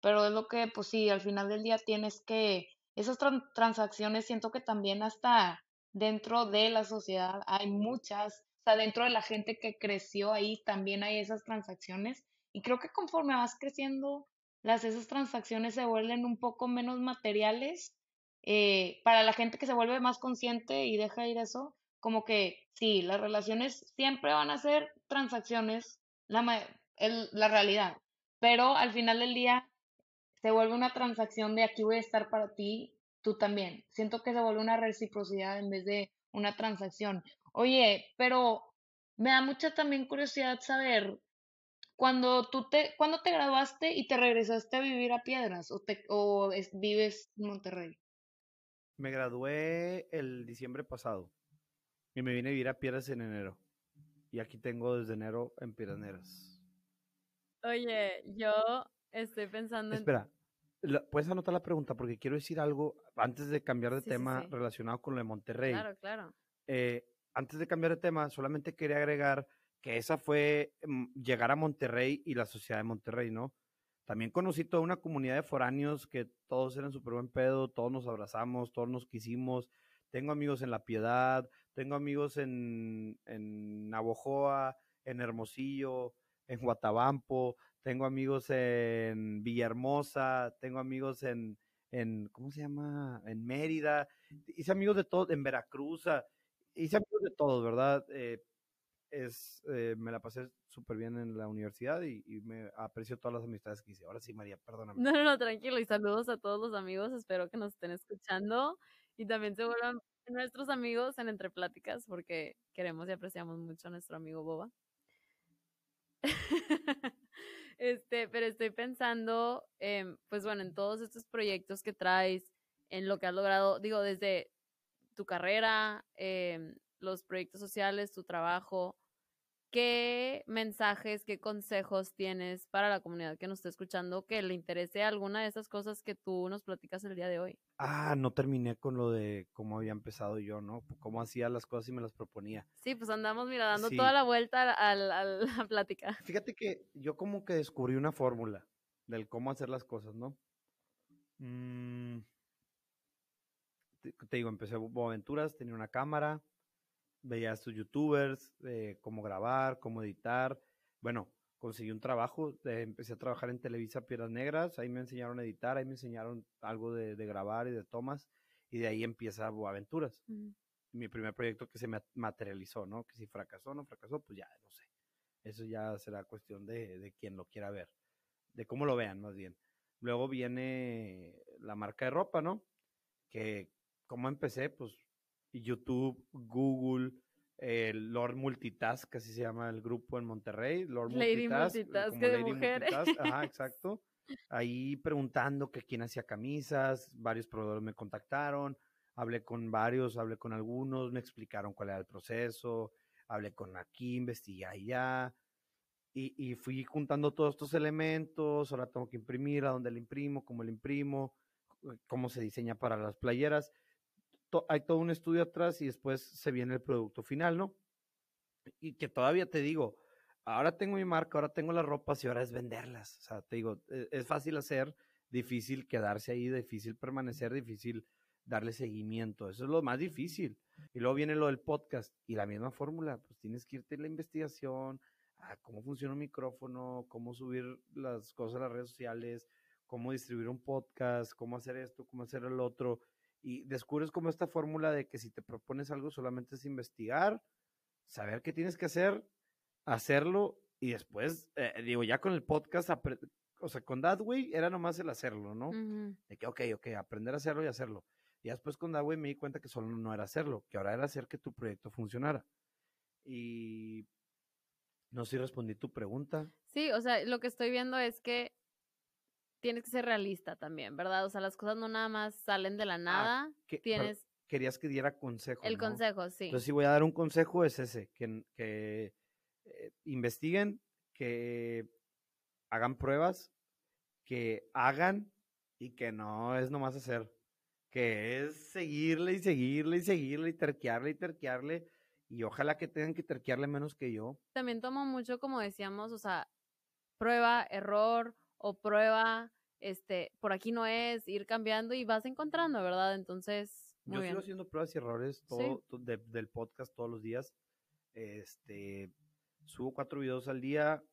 Pero es lo que, pues sí, al final del día tienes que, esas tran- transacciones siento que también hasta dentro de la sociedad hay muchas, o sea, dentro de la gente que creció ahí también hay esas transacciones y creo que conforme vas creciendo, las esas transacciones se vuelven un poco menos materiales. Eh, para la gente que se vuelve más consciente y deja ir eso, como que sí, las relaciones siempre van a ser transacciones, la, la realidad, pero al final del día se vuelve una transacción de aquí voy a estar para ti, tú también. Siento que se vuelve una reciprocidad en vez de una transacción. Oye, pero me da mucha también curiosidad saber cuando tú te, cuando te graduaste y te regresaste a vivir a Piedras o te, o es- vives en Monterrey. Me gradué el diciembre pasado y me vine a vivir a Piedras en enero. Y aquí tengo desde enero en Piedras. Oye, yo estoy pensando en... Espera, puedes anotar la pregunta porque quiero decir algo antes de cambiar de Sí, tema sí. relacionado con lo de Monterrey. Claro, claro. Eh, antes de cambiar de tema, solamente quería agregar que esa fue mm, llegar a Monterrey y la sociedad de Monterrey, ¿no? También conocí toda una comunidad de foráneos que todos eran súper buen pedo, todos nos abrazamos, todos nos quisimos. Tengo amigos en La Piedad, tengo amigos en, en Navojoa, en Hermosillo, en Guatabampo, tengo amigos en Villahermosa, tengo amigos en, en ¿cómo se llama? En Mérida. Hice amigos de todos, en Veracruz, hice amigos de todos, ¿verdad? Eh, es, eh, me la pasé súper bien en la universidad y, y me aprecio todas las amistades que hice. Ahora sí, María, perdóname. No, no, no, tranquilo. Y saludos a todos los amigos. Espero que nos estén escuchando. Y también se vuelvan nuestros amigos en Entre Pláticas, porque queremos y apreciamos mucho a nuestro amigo Boba. Este, pero estoy pensando, pues bueno, en todos estos proyectos que traes, en lo que has logrado, digo, desde tu carrera, em, los proyectos sociales, tu trabajo, ¿qué mensajes, qué consejos tienes para la comunidad que nos está escuchando que le interese alguna de esas cosas que tú nos platicas el día de hoy? Ah, no terminé con lo de cómo había empezado yo, ¿no? Cómo hacía las cosas y me las proponía. Sí, pues andamos, mira, dando Sí. toda la vuelta a la, a la plática. Fíjate que yo como que descubrí una fórmula del cómo hacer las cosas, ¿no? Mm, te, te digo, empecé Bobo Aventuras, tenía una cámara, veía a estos youtubers, eh, cómo grabar, cómo editar. Bueno, conseguí un trabajo, eh, empecé a trabajar en Televisa Piedras Negras, ahí me enseñaron a editar, ahí me enseñaron algo de, de grabar y de tomas. y de ahí empieza Boaventuras. Ujú. Mi primer proyecto que se ma- materializó, ¿no? Que si fracasó o no fracasó, pues ya, no sé. Eso ya será cuestión de, de quien lo quiera ver, de cómo lo vean más bien. Luego viene la marca de ropa, ¿no? Que como empecé, pues YouTube, Google, el Lord Multitask, así se llama el grupo en Monterrey, Lord Lady Multitask, eh, Multitask como de Lady mujer. Multitask, ajá, exacto. Ahí preguntando que quién hacía camisas, varios proveedores me contactaron, hablé con varios, hablé con algunos, me explicaron cuál era el proceso, hablé con aquí, investigué allá, y, y fui juntando todos estos elementos, ahora tengo que imprimir, a dónde le imprimo, cómo le imprimo, eh, cómo se diseña para las playeras. Hay todo un estudio atrás y después se viene el producto final, ¿no? Y que todavía te digo, ahora tengo mi marca, ahora tengo las ropas y ahora es venderlas. O sea, te digo, e- es fácil hacer, difícil quedarse ahí, difícil permanecer, difícil darle seguimiento. Eso es lo más difícil. Y luego viene lo del podcast y la misma fórmula, pues tienes que irte a la investigación, a cómo funciona un micrófono, cómo subir las cosas a las redes sociales, cómo distribuir un podcast, cómo hacer esto, cómo hacer el otro. Y descubres como esta fórmula de que si te propones algo solamente es investigar, saber qué tienes que hacer, hacerlo y después, eh, digo, ya con el podcast, o sea, con Dadway era nomás el hacerlo, ¿no? Ujú. De que, ok, ok, aprender a hacerlo y hacerlo. Y después con Dadway me di cuenta que solo no era hacerlo, que ahora era hacer que tu proyecto funcionara. Y no sé si respondí tu pregunta. Sí, o sea, lo que estoy viendo es que tienes que ser realista también, ¿verdad? O sea, las cosas no nada más salen de la nada. que- pero Tienes querías que diera consejo. el ¿no? consejo, sí. Entonces, si voy a dar un consejo, es ese: que, que eh, investiguen, que hagan pruebas, que hagan y que no es nomás hacer. Que es seguirle y seguirle y seguirle y terquearle y terquearle. Y ojalá que tengan que terquearle menos que yo. También tomo mucho, como decíamos, o sea, prueba, error o prueba, este, por aquí no es, ir cambiando y vas encontrando, ¿verdad? Entonces, muy Yo bien. sigo haciendo pruebas y errores Sí. todo, to- de- del podcast todos los días. Este, subo cuatro videos al día.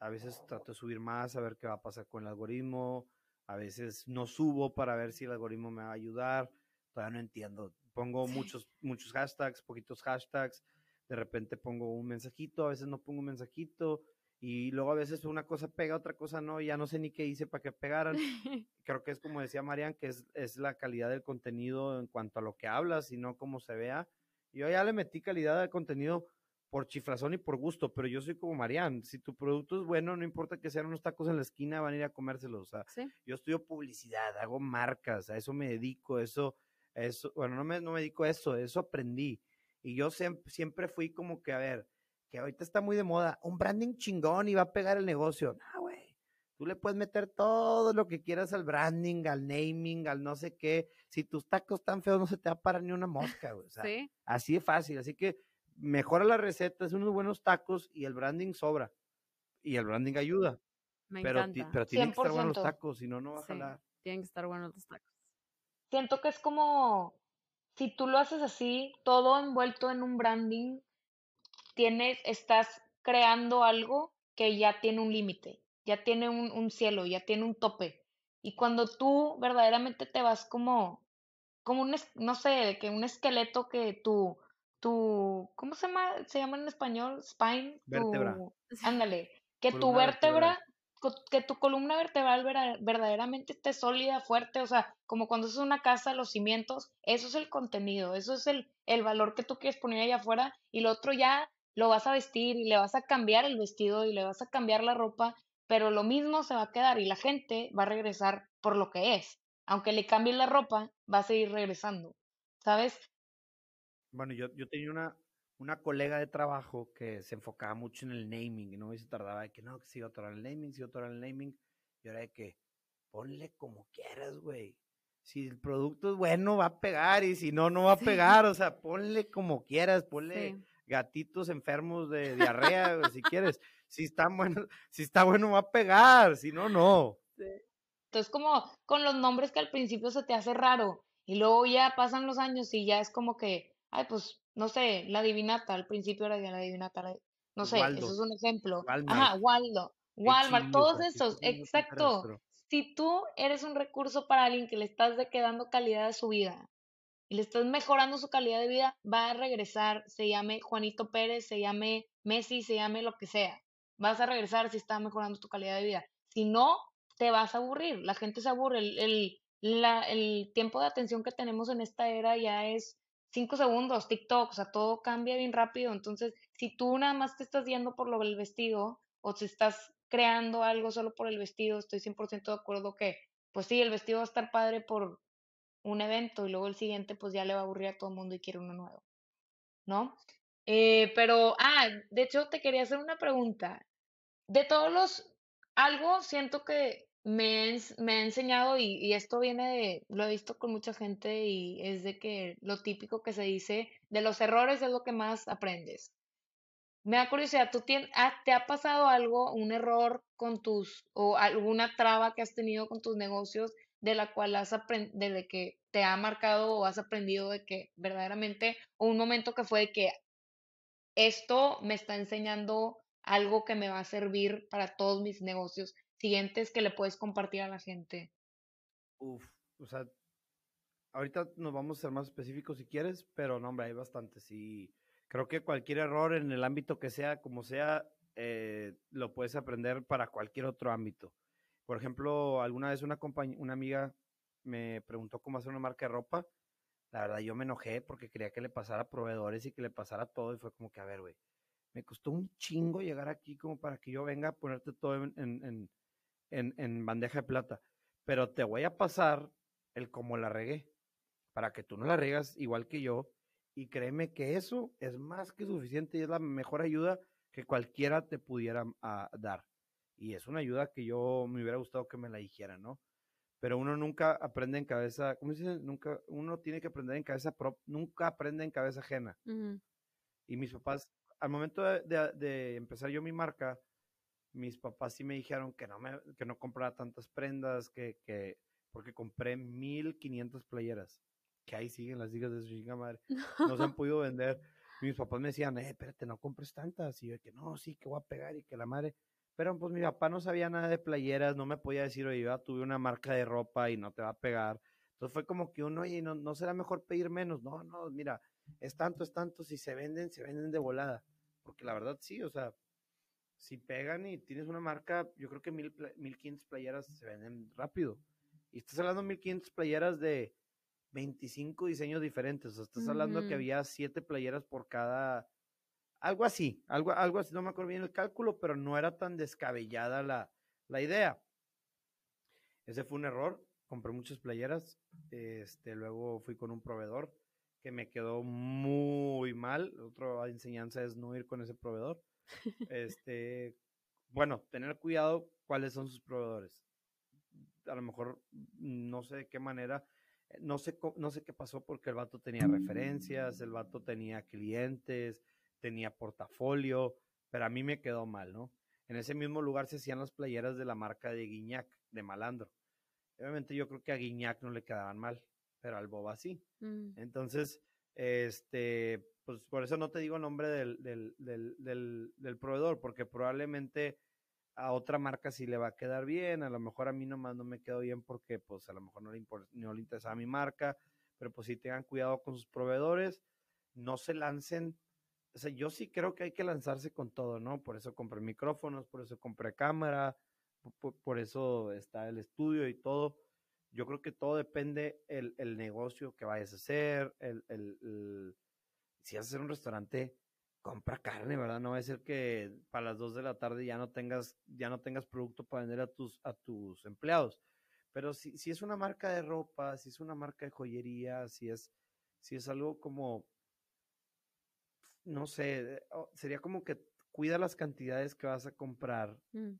A veces trato de subir más a ver qué va a pasar con el algoritmo. A veces no subo para ver si el algoritmo me va a ayudar. Todavía no entiendo. Pongo Sí. muchos, muchos hashtags, poquitos hashtags. De repente pongo un mensajito, a veces no pongo un mensajito. Y luego a veces una cosa pega, otra cosa no. y Ya no sé ni qué hice para que pegaran creo que es como decía Marian, que es, es la calidad del contenido en cuanto a lo que hablas y no cómo se vea. Yo ya le metí calidad al contenido por chifrazón y por gusto, pero yo soy como Marian. Si tu producto es bueno, no importa que sean unos tacos en la esquina, van a ir a comérselos. O sea, Sí, yo estudio publicidad, hago marcas, a eso me dedico, eso, eso, bueno, no me, no me dedico a eso, eso aprendí. Y yo siem- siempre fui como que, a ver, que ahorita está muy de moda, un branding chingón y va a pegar el negocio. No, güey. Tú le puedes meter todo lo que quieras al branding, al naming, al no sé qué. Si tus tacos están feos, no se te va a parar ni una mosca, güey. O sea, sí, así de fácil. Así que mejora la receta, es unos buenos tacos y el branding sobra. Y el branding ayuda. me Pero, encanta. pero tienen que estar buenos los 100%. tacos, si no, no va a Sí. jalar. Tienen que estar buenos los tacos. Siento que es como, si tú lo haces así, todo envuelto en un branding, tienes, estás creando algo que ya tiene un límite, ya tiene un, un cielo, ya tiene un tope. Y cuando tú verdaderamente te vas como, como un, no sé, de que un esqueleto que tu, tu, ¿cómo se llama? Se llama en español, spine, Vértebra. tu, ándale, que tu Columna vértebra, que tu columna vertebral verdaderamente esté sólida, fuerte, o sea, como cuando es una casa, los cimientos, eso es el contenido, eso es el, el valor que tú quieres poner allá afuera y lo otro ya lo vas a vestir y le vas a cambiar el vestido y le vas a cambiar la ropa, pero lo mismo se va a quedar y la gente va a regresar por lo que es. Aunque le cambien la ropa, va a seguir regresando, ¿sabes? Bueno, yo, yo tenía una, una colega de trabajo que se enfocaba mucho en el naming, ¿no? Y se tardaba de que no, que se iba a atorar el naming, se iba a atorar el naming. Y ahora de que ponle como quieras, güey. Si el producto es bueno, va a pegar, y si no, no va a Sí. pegar. O sea, ponle como quieras, ponle Sí. Gatitos enfermos de diarrea, si quieres. Si está bueno, si está bueno, va a pegar, si no, no. Entonces, como con los nombres que al principio se te hace raro y luego ya pasan los años y ya es como que, ay, pues, no sé, la divinata, al principio era la divinata, la- no sé, Waldo, eso es un ejemplo. Walmart, Ajá, Waldo, Walmart, todos esos, exacto. Si tú eres un recurso para alguien que le estás de que dando calidad a su vida y le estás mejorando su calidad de vida, va a regresar, se llame Juanito Pérez, se llame Messi, se llame lo que sea. Vas a regresar si está mejorando tu calidad de vida. Si no, te vas a aburrir. La gente se aburre. El, el, el tiempo de atención que tenemos en esta era ya es cinco segundos, TikTok, o sea, todo cambia bien rápido. Entonces, si tú nada más te estás yendo por lo del vestido o si estás creando algo solo por el vestido, estoy 100% de acuerdo que, pues sí, el vestido va a estar padre por un evento y luego el siguiente pues ya le va a aburrir a todo el mundo y quiere uno nuevo, ¿no? Eh, pero, ah, de hecho te quería hacer una pregunta. De todos los, algo siento que me, me ha enseñado y, y esto viene de, lo he visto con mucha gente y es de que lo típico que se dice, de los errores es lo que más aprendes. Me da curiosidad, ¿tú ah, te ha pasado algo, un error con tus, o alguna traba que has tenido con tus negocios de la cual has aprendido, que te ha marcado o has aprendido de que verdaderamente, o un momento que fue de que esto me está enseñando algo que me va a servir para todos mis negocios siguientes que le puedes compartir a la gente? Uf, o sea, ahorita nos vamos a ser más específicos si quieres, pero no, hombre, hay bastante, sí. Creo que cualquier error en el ámbito que sea, como sea, eh, lo puedes aprender para cualquier otro ámbito. Por ejemplo, alguna vez una, una amiga me preguntó cómo hacer una marca de ropa. La verdad, yo me enojé porque quería que le pasara a proveedores y que le pasara todo. Y fue como que, a ver, güey, me costó un chingo llegar aquí como para que yo venga a ponerte todo en, en, en, bandeja de plata. Pero te voy a pasar el cómo la regué para que tú no la regas igual que yo y créeme que eso es más que suficiente y es la mejor ayuda que cualquiera te pudiera ah, dar. Y es una ayuda que yo me hubiera gustado que me la dijera, ¿no? Pero uno nunca aprende en cabeza, ¿cómo dice? Nunca, uno tiene que aprender en cabeza propia, nunca aprende en cabeza ajena. Y mis papás, al momento de, empezar yo mi marca, mis papás sí me dijeron que no me, que no comprara tantas prendas, que, que, porque compré 1500 playeras que ahí siguen las hijas de su chinga madre. No se han podido vender. mis papás me decían, eh, espérate, no compres tantas. Y yo, que no, sí, que voy a pegar y que la madre. Pero pues mi papá no sabía nada de playeras, no me podía decir, oye, yo tuve una marca de ropa y no te va a pegar. Entonces fue como que uno, oye, no, no será mejor pedir menos. No, no, mira, es tanto, es tanto. Si se venden, se venden de volada. Porque la verdad sí, o sea, si pegan y tienes una marca, yo creo que mil, 1500 playeras se venden rápido. Y estás hablando de 1500 playeras de 25 diseños diferentes. O sea, estás hablando que había siete playeras por cada. Algo así, algo, algo así, no me acuerdo bien el cálculo, pero no era tan descabellada la, la idea. Ese fue un error. Compré muchas playeras. Este, luego fui con un proveedor que me quedó muy mal. Otra enseñanza es no ir con ese proveedor. Este, bueno, tener cuidado cuáles son sus proveedores. A lo mejor no sé de qué manera no sé, no sé qué pasó porque el vato tenía referencias, el vato tenía clientes, tenía portafolio, pero a mí me quedó mal, ¿no? En ese mismo lugar se hacían las playeras de la marca de Guiñac, de Malandro. Obviamente yo creo que a Guiñac no le quedaban mal, pero al Boba sí. Mm. Entonces, este, pues por eso no te digo nombre del, del, del, del proveedor, porque probablemente a otra marca sí le va a quedar bien, a lo mejor a mí nomás no me quedó bien porque pues a lo mejor no le, no le interesaba mi marca, pero pues sí tengan cuidado con sus proveedores, no se lancen, o sea, yo sí creo que hay que lanzarse con todo, ¿no? Por eso compré micrófonos, por eso compré cámara, por, eso está el estudio y todo. Yo creo que todo depende el, el negocio que vayas a hacer, el, el, si vas a hacer un restaurante, compra carne, ¿verdad? No va a ser que para las 2 de la tarde ya no tengas, ya no tengas producto para vender a tus, a tus empleados. Pero si, si es una marca de ropa, si es una marca de joyería, si es, si es algo como, no sé, sería como que cuida las cantidades que vas a comprar mm.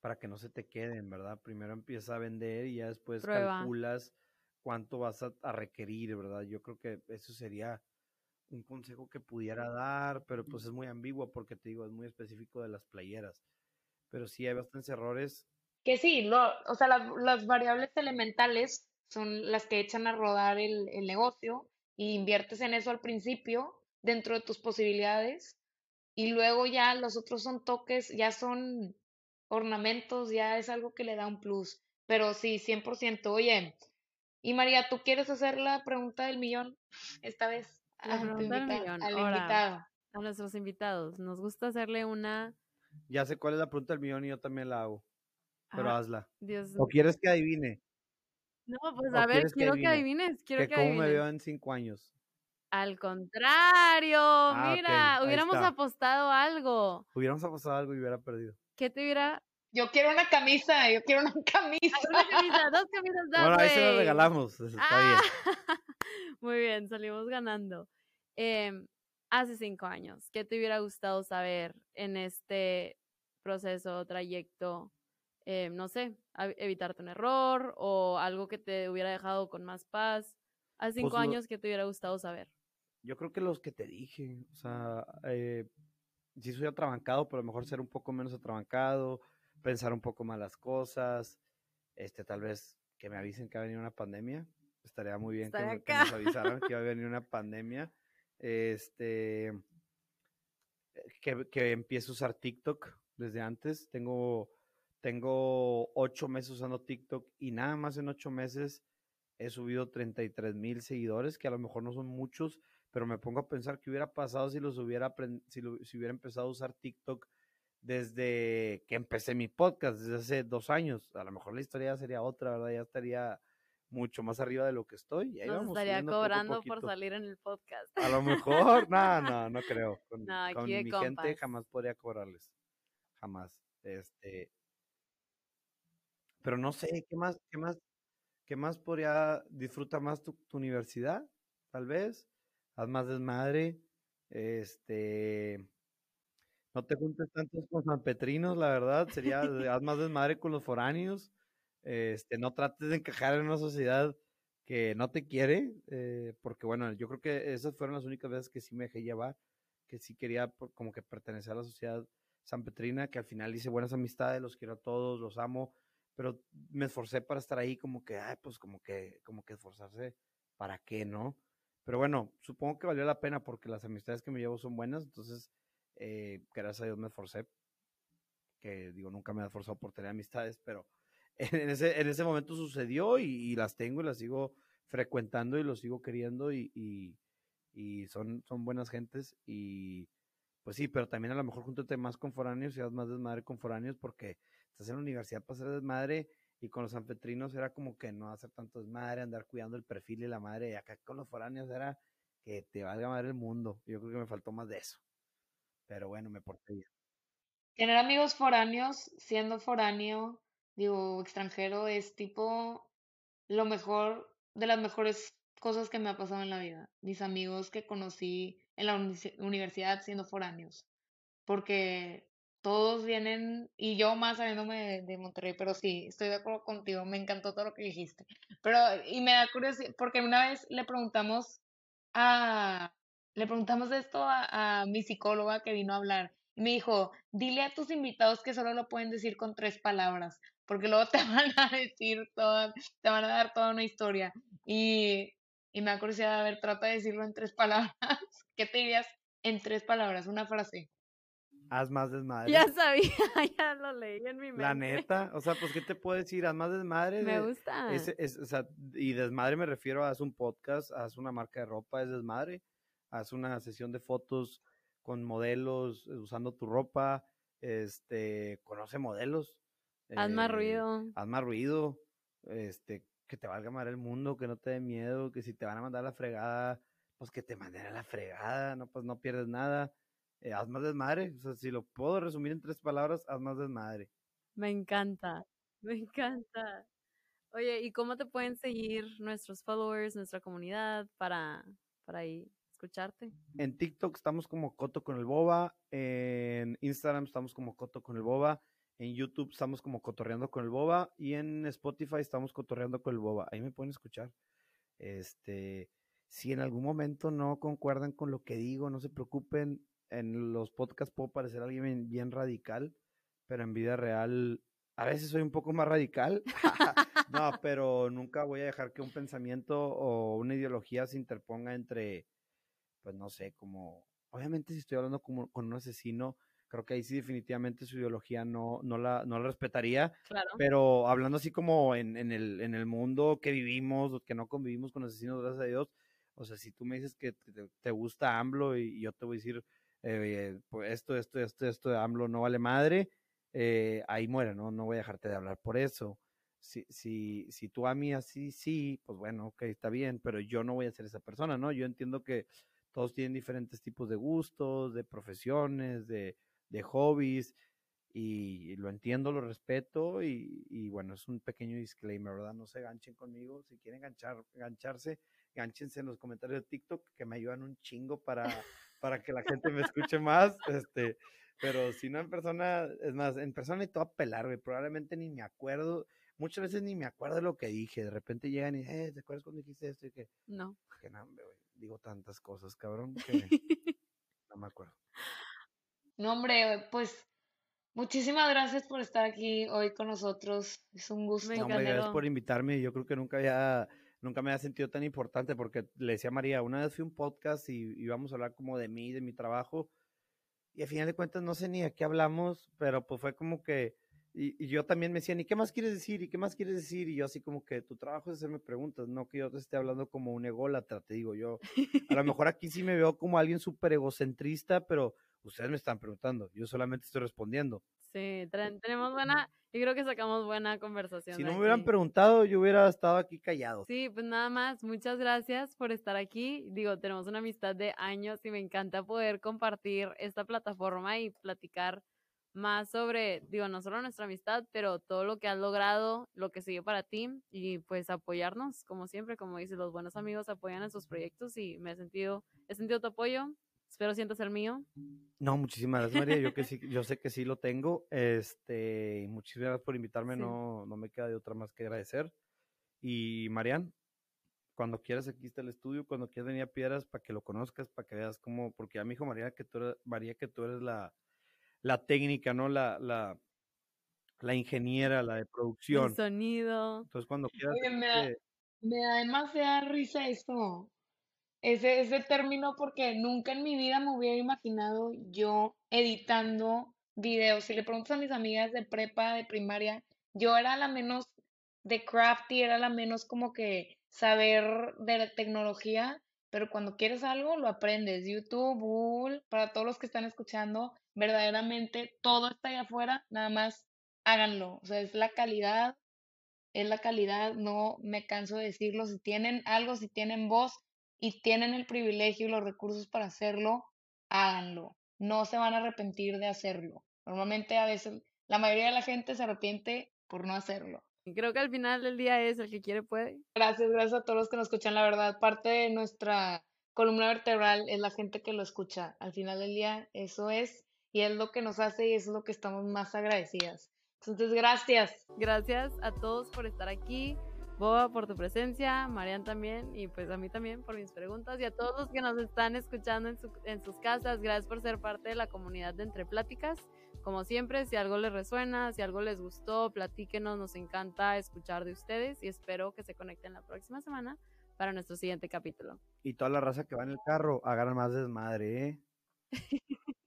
para que no se te queden, ¿verdad? Primero empieza a vender y ya después calculas cuánto vas a requerir, ¿verdad? Yo creo que eso sería un consejo que pudiera dar, pero pues es muy ambiguo porque te digo, es muy específico de las playeras. Pero sí hay bastantes errores. Que sí, lo, o sea, las variables elementales son las que echan a rodar el, el negocio y inviertes en eso al principio dentro de tus posibilidades y luego ya los otros son toques, ya son ornamentos, ya es algo que le da un plus. Pero sí, 100%, oye, Y María, ¿tú quieres hacer la pregunta del millón esta vez? La a tu pregunta del invita- millón. al Ahora, invitado. a nuestros invitados, nos gusta hacerle una... Ya sé cuál es la pregunta del millón y yo también la hago, pero Ah, hazla. Dios ¿O quieres que adivine? No, pues a ver, quieres que quiero que adivine? adivines, quiero Que que cómo me adivines. veo en cinco años. Al contrario, Ah, mira, hubiéramos está. apostado algo. Hubiéramos apostado algo y hubiera perdido. ¿Qué te hubiera... Yo quiero una camisa, yo quiero una camisa. Una camisa, dos camisas, da, Bueno, ahí se la güey. regalamos. Está Ah, bien. Muy bien, salimos ganando. Em, hace cinco años, ¿qué te hubiera gustado saber en este proceso, trayecto? Em, no sé, evitarte un error o algo que te hubiera dejado con más paz. Hace cinco Pues lo- años, ¿qué te hubiera gustado saber? Yo creo que los que te dije, o sea, eh, sí soy atrabancado, pero a lo mejor ser un poco menos atrabancado, pensar un poco más las cosas, este, tal vez que me avisen que va a venir una pandemia, estaría muy bien que, me- nos avisaran que va a venir una pandemia, este, eh, que, que empiece a usar TikTok desde antes, tengo, tengo ocho meses usando TikTok y nada más en ocho meses he subido 33 mil seguidores, que a lo mejor no son muchos, pero me pongo a pensar qué hubiera pasado si los hubiera si, lo- si hubiera empezado a usar TikTok desde que empecé mi podcast, desde hace dos años. A lo mejor la historia ya sería otra, ¿verdad? Ya estaría mucho más arriba de lo que estoy. y ahí Nos vamos estaría poco cobrando por salir en el podcast. A lo mejor, no, no, no creo. Con, No, aquí con de mi gente jamás podría cobrarles. Jamás. Este. Pero no sé, ¿qué más, qué más, qué más podría, disfruta más tu, tu universidad? Tal vez. Haz más desmadre. Este. No te juntes tantos con sanpetrinos, la verdad. Sería, haz más desmadre con los foráneos. Este, no trates de encajar en una sociedad que no te quiere, eh, porque bueno, yo creo que esas fueron las únicas veces que sí me dejé llevar, que sí quería como que pertenecer a la sociedad sanpetrina, que al final hice buenas amistades, los quiero a todos, los amo, pero me esforcé para estar ahí como que, ay, pues como que, como que esforzarse, ¿para qué, no? Pero bueno, supongo que valió la pena porque las amistades que me llevo son buenas, entonces, eh, gracias a Dios me esforcé, que digo, nunca me he esforzado por tener amistades, pero en ese, en ese momento sucedió y, las tengo y las sigo frecuentando y los sigo queriendo y, y, y son, son buenas gentes y pues sí, pero también a lo mejor júntate más con foráneos y haz más desmadre con foráneos porque estás en la universidad para hacer desmadre y con los anfitrinos era como que no hacer tanto desmadre, andar cuidando el perfil y la madre y acá con los foráneos era que te valga madre el mundo. Yo creo que me faltó más de eso. Pero bueno, me porté bien. Tener amigos foráneos, siendo foráneo, digo, extranjero, es tipo lo mejor, de las mejores cosas que me ha pasado en la vida. Mis amigos que conocí en la universidad siendo foráneos. Porque todos vienen, y yo más saliéndome de, de Monterrey, pero sí, estoy de acuerdo contigo, me encantó todo lo que dijiste. Pero, y me da curiosidad, porque una vez le preguntamos a, le preguntamos esto a, a mi psicóloga que vino a hablar. Y me dijo, dile a tus invitados que solo lo pueden decir con tres palabras, porque luego te van a decir toda, te van a dar toda una historia. Y, y me da curiosidad, a ver, trata de decirlo en tres palabras. ¿Qué te dirías en tres palabras? Una frase. Haz más desmadre. Ya sabía, ya lo leí en mi mente. La neta, o sea, pues, ¿qué te puedo decir? Haz más desmadre. Me gusta. Es, es- o sea, y desmadre me refiero a haz un podcast, haz una marca de ropa, es desmadre. Haz una sesión de fotos con modelos eh, usando tu ropa, este, conoce modelos. Haz más eh, ruido. Haz más ruido, este, que te valga madre el mundo, que no te dé miedo, que si te van a mandar a la fregada, pues que te manden a la fregada, no, pues no pierdes nada. Eh, haz más desmadre, o sea, si lo puedo resumir en tres palabras, haz más desmadre. Me encanta, me encanta. Oye, ¿y cómo te pueden seguir nuestros followers, nuestra comunidad para, para ahí escucharte? En TikTok estamos como Coto con el Boba, en Instagram estamos como Coto con el Boba, en YouTube estamos como Cotorreando con el Boba y en Spotify estamos Cotorreando con el Boba. Ahí me pueden escuchar. Este, si en algún momento no concuerdan con lo que digo, no se preocupen. En los podcasts puedo parecer alguien bien, bien radical, pero en vida real a veces soy un poco más radical. no, pero nunca voy a dejar que un pensamiento o una ideología se interponga entre, pues no sé, como, obviamente si estoy hablando como, con un asesino, creo que ahí sí definitivamente su ideología no, no, la, no la respetaría. Claro. Pero hablando así como en, en, el, en el mundo que vivimos, que no convivimos con asesinos, gracias a Dios, o sea, si tú me dices que te, te gusta AMLO y, yo te voy a decir, eh, pues esto, esto, esto, esto de AMLO no vale madre, eh, ahí muere, ¿no? No voy a dejarte de hablar por eso. Si, si, si tú a mí así, sí, pues bueno, ok, está bien, pero yo no voy a ser esa persona, ¿no? Yo entiendo que todos tienen diferentes tipos de gustos, de profesiones, de, de hobbies, y lo entiendo, lo respeto, y, y, bueno, es un pequeño disclaimer, ¿verdad? No se ganchen conmigo, si quieren ganchar, gancharse, ganchense en los comentarios de TikTok, que me ayudan un chingo para, para que la gente me escuche más, este, pero si no en persona, es más, en persona y todo a pelar, güey, probablemente ni me acuerdo, muchas veces ni me acuerdo de lo que dije, de repente llegan y, eh, ¿te acuerdas cuando dijiste esto? Y que, no. Que no, güey, digo tantas cosas, cabrón, que no me acuerdo. No, hombre, pues muchísimas gracias por estar aquí hoy con nosotros. Es un gusto. No, hombre, gracias por invitarme. Yo creo que nunca había, nunca me había sentido tan importante porque le decía a María, una vez fui a un podcast y íbamos a hablar como de mí, de mi trabajo. Y al final de cuentas no sé ni a qué hablamos, pero pues fue como que, y, yo también me decían, ¿y qué más quieres decir? ¿Y qué más quieres decir? Y yo así como que tu trabajo es hacerme preguntas, no que yo te esté hablando como un ególatra, te digo yo. A lo mejor aquí sí me veo como alguien súper egocentrista, pero ustedes me están preguntando, yo solamente estoy respondiendo. Sí, tenemos buena, yo creo que sacamos buena conversación. Si no me hubieran preguntado, yo hubiera estado aquí callado. Sí, pues nada más, muchas gracias por estar aquí. Digo, tenemos una amistad de años y me encanta poder compartir esta plataforma y platicar más sobre, digo, no solo nuestra amistad, pero todo lo que has logrado, lo que sigue para ti y pues apoyarnos, como siempre, como dices, los buenos amigos apoyan en sus proyectos y me he sentido, he sentido tu apoyo Espero sientas el mío. No, muchísimas gracias, María. Yo que sí, yo sé que sí lo tengo. Este, muchísimas gracias por invitarme. No, no me queda de otra más que agradecer. Y Marian, cuando quieras aquí está el estudio, cuando quieras venir a Piedras para que lo conozcas, para que veas cómo, porque a mi hijo María que tú eres, María que tú eres la, la técnica, ¿no? La, la, la ingeniera, la de producción. El sonido. Entonces cuando quieras. Oye, me, da, me da demasiada risa esto ese, ese término porque nunca en mi vida me hubiera imaginado yo editando videos. Si le preguntas a mis amigas de prepa, de primaria, yo era la menos de crafty, era la menos como que saber de la tecnología, pero cuando quieres algo lo aprendes. YouTube, Google, para todos los que están escuchando, verdaderamente todo está ahí afuera, nada más háganlo. O sea, es la calidad, es la calidad, no me canso de decirlo. Si tienen algo, si tienen voz, y tienen el privilegio y los recursos para hacerlo, háganlo. No se van a arrepentir de hacerlo. Normalmente a veces la mayoría de la gente se arrepiente por no hacerlo. Creo que al final del día es el que quiere puede. Gracias, gracias a todos los que nos escuchan. La verdad, parte de nuestra columna vertebral es la gente que lo escucha. Al final del día, eso es y es lo que nos hace y es lo que estamos más agradecidas. Entonces, gracias. Gracias a todos por estar aquí. Boba por tu presencia, Marian también y pues a mí también por mis preguntas y a todos los que nos están escuchando en, en sus casas, gracias por ser parte de la comunidad de Entre Pláticas. Como siempre, si algo les resuena, si algo les gustó, platíquenos, nos encanta escuchar de ustedes y espero que se conecten la próxima semana para nuestro siguiente capítulo. Y toda la raza que va en el carro, agarran más desmadre, ¿eh?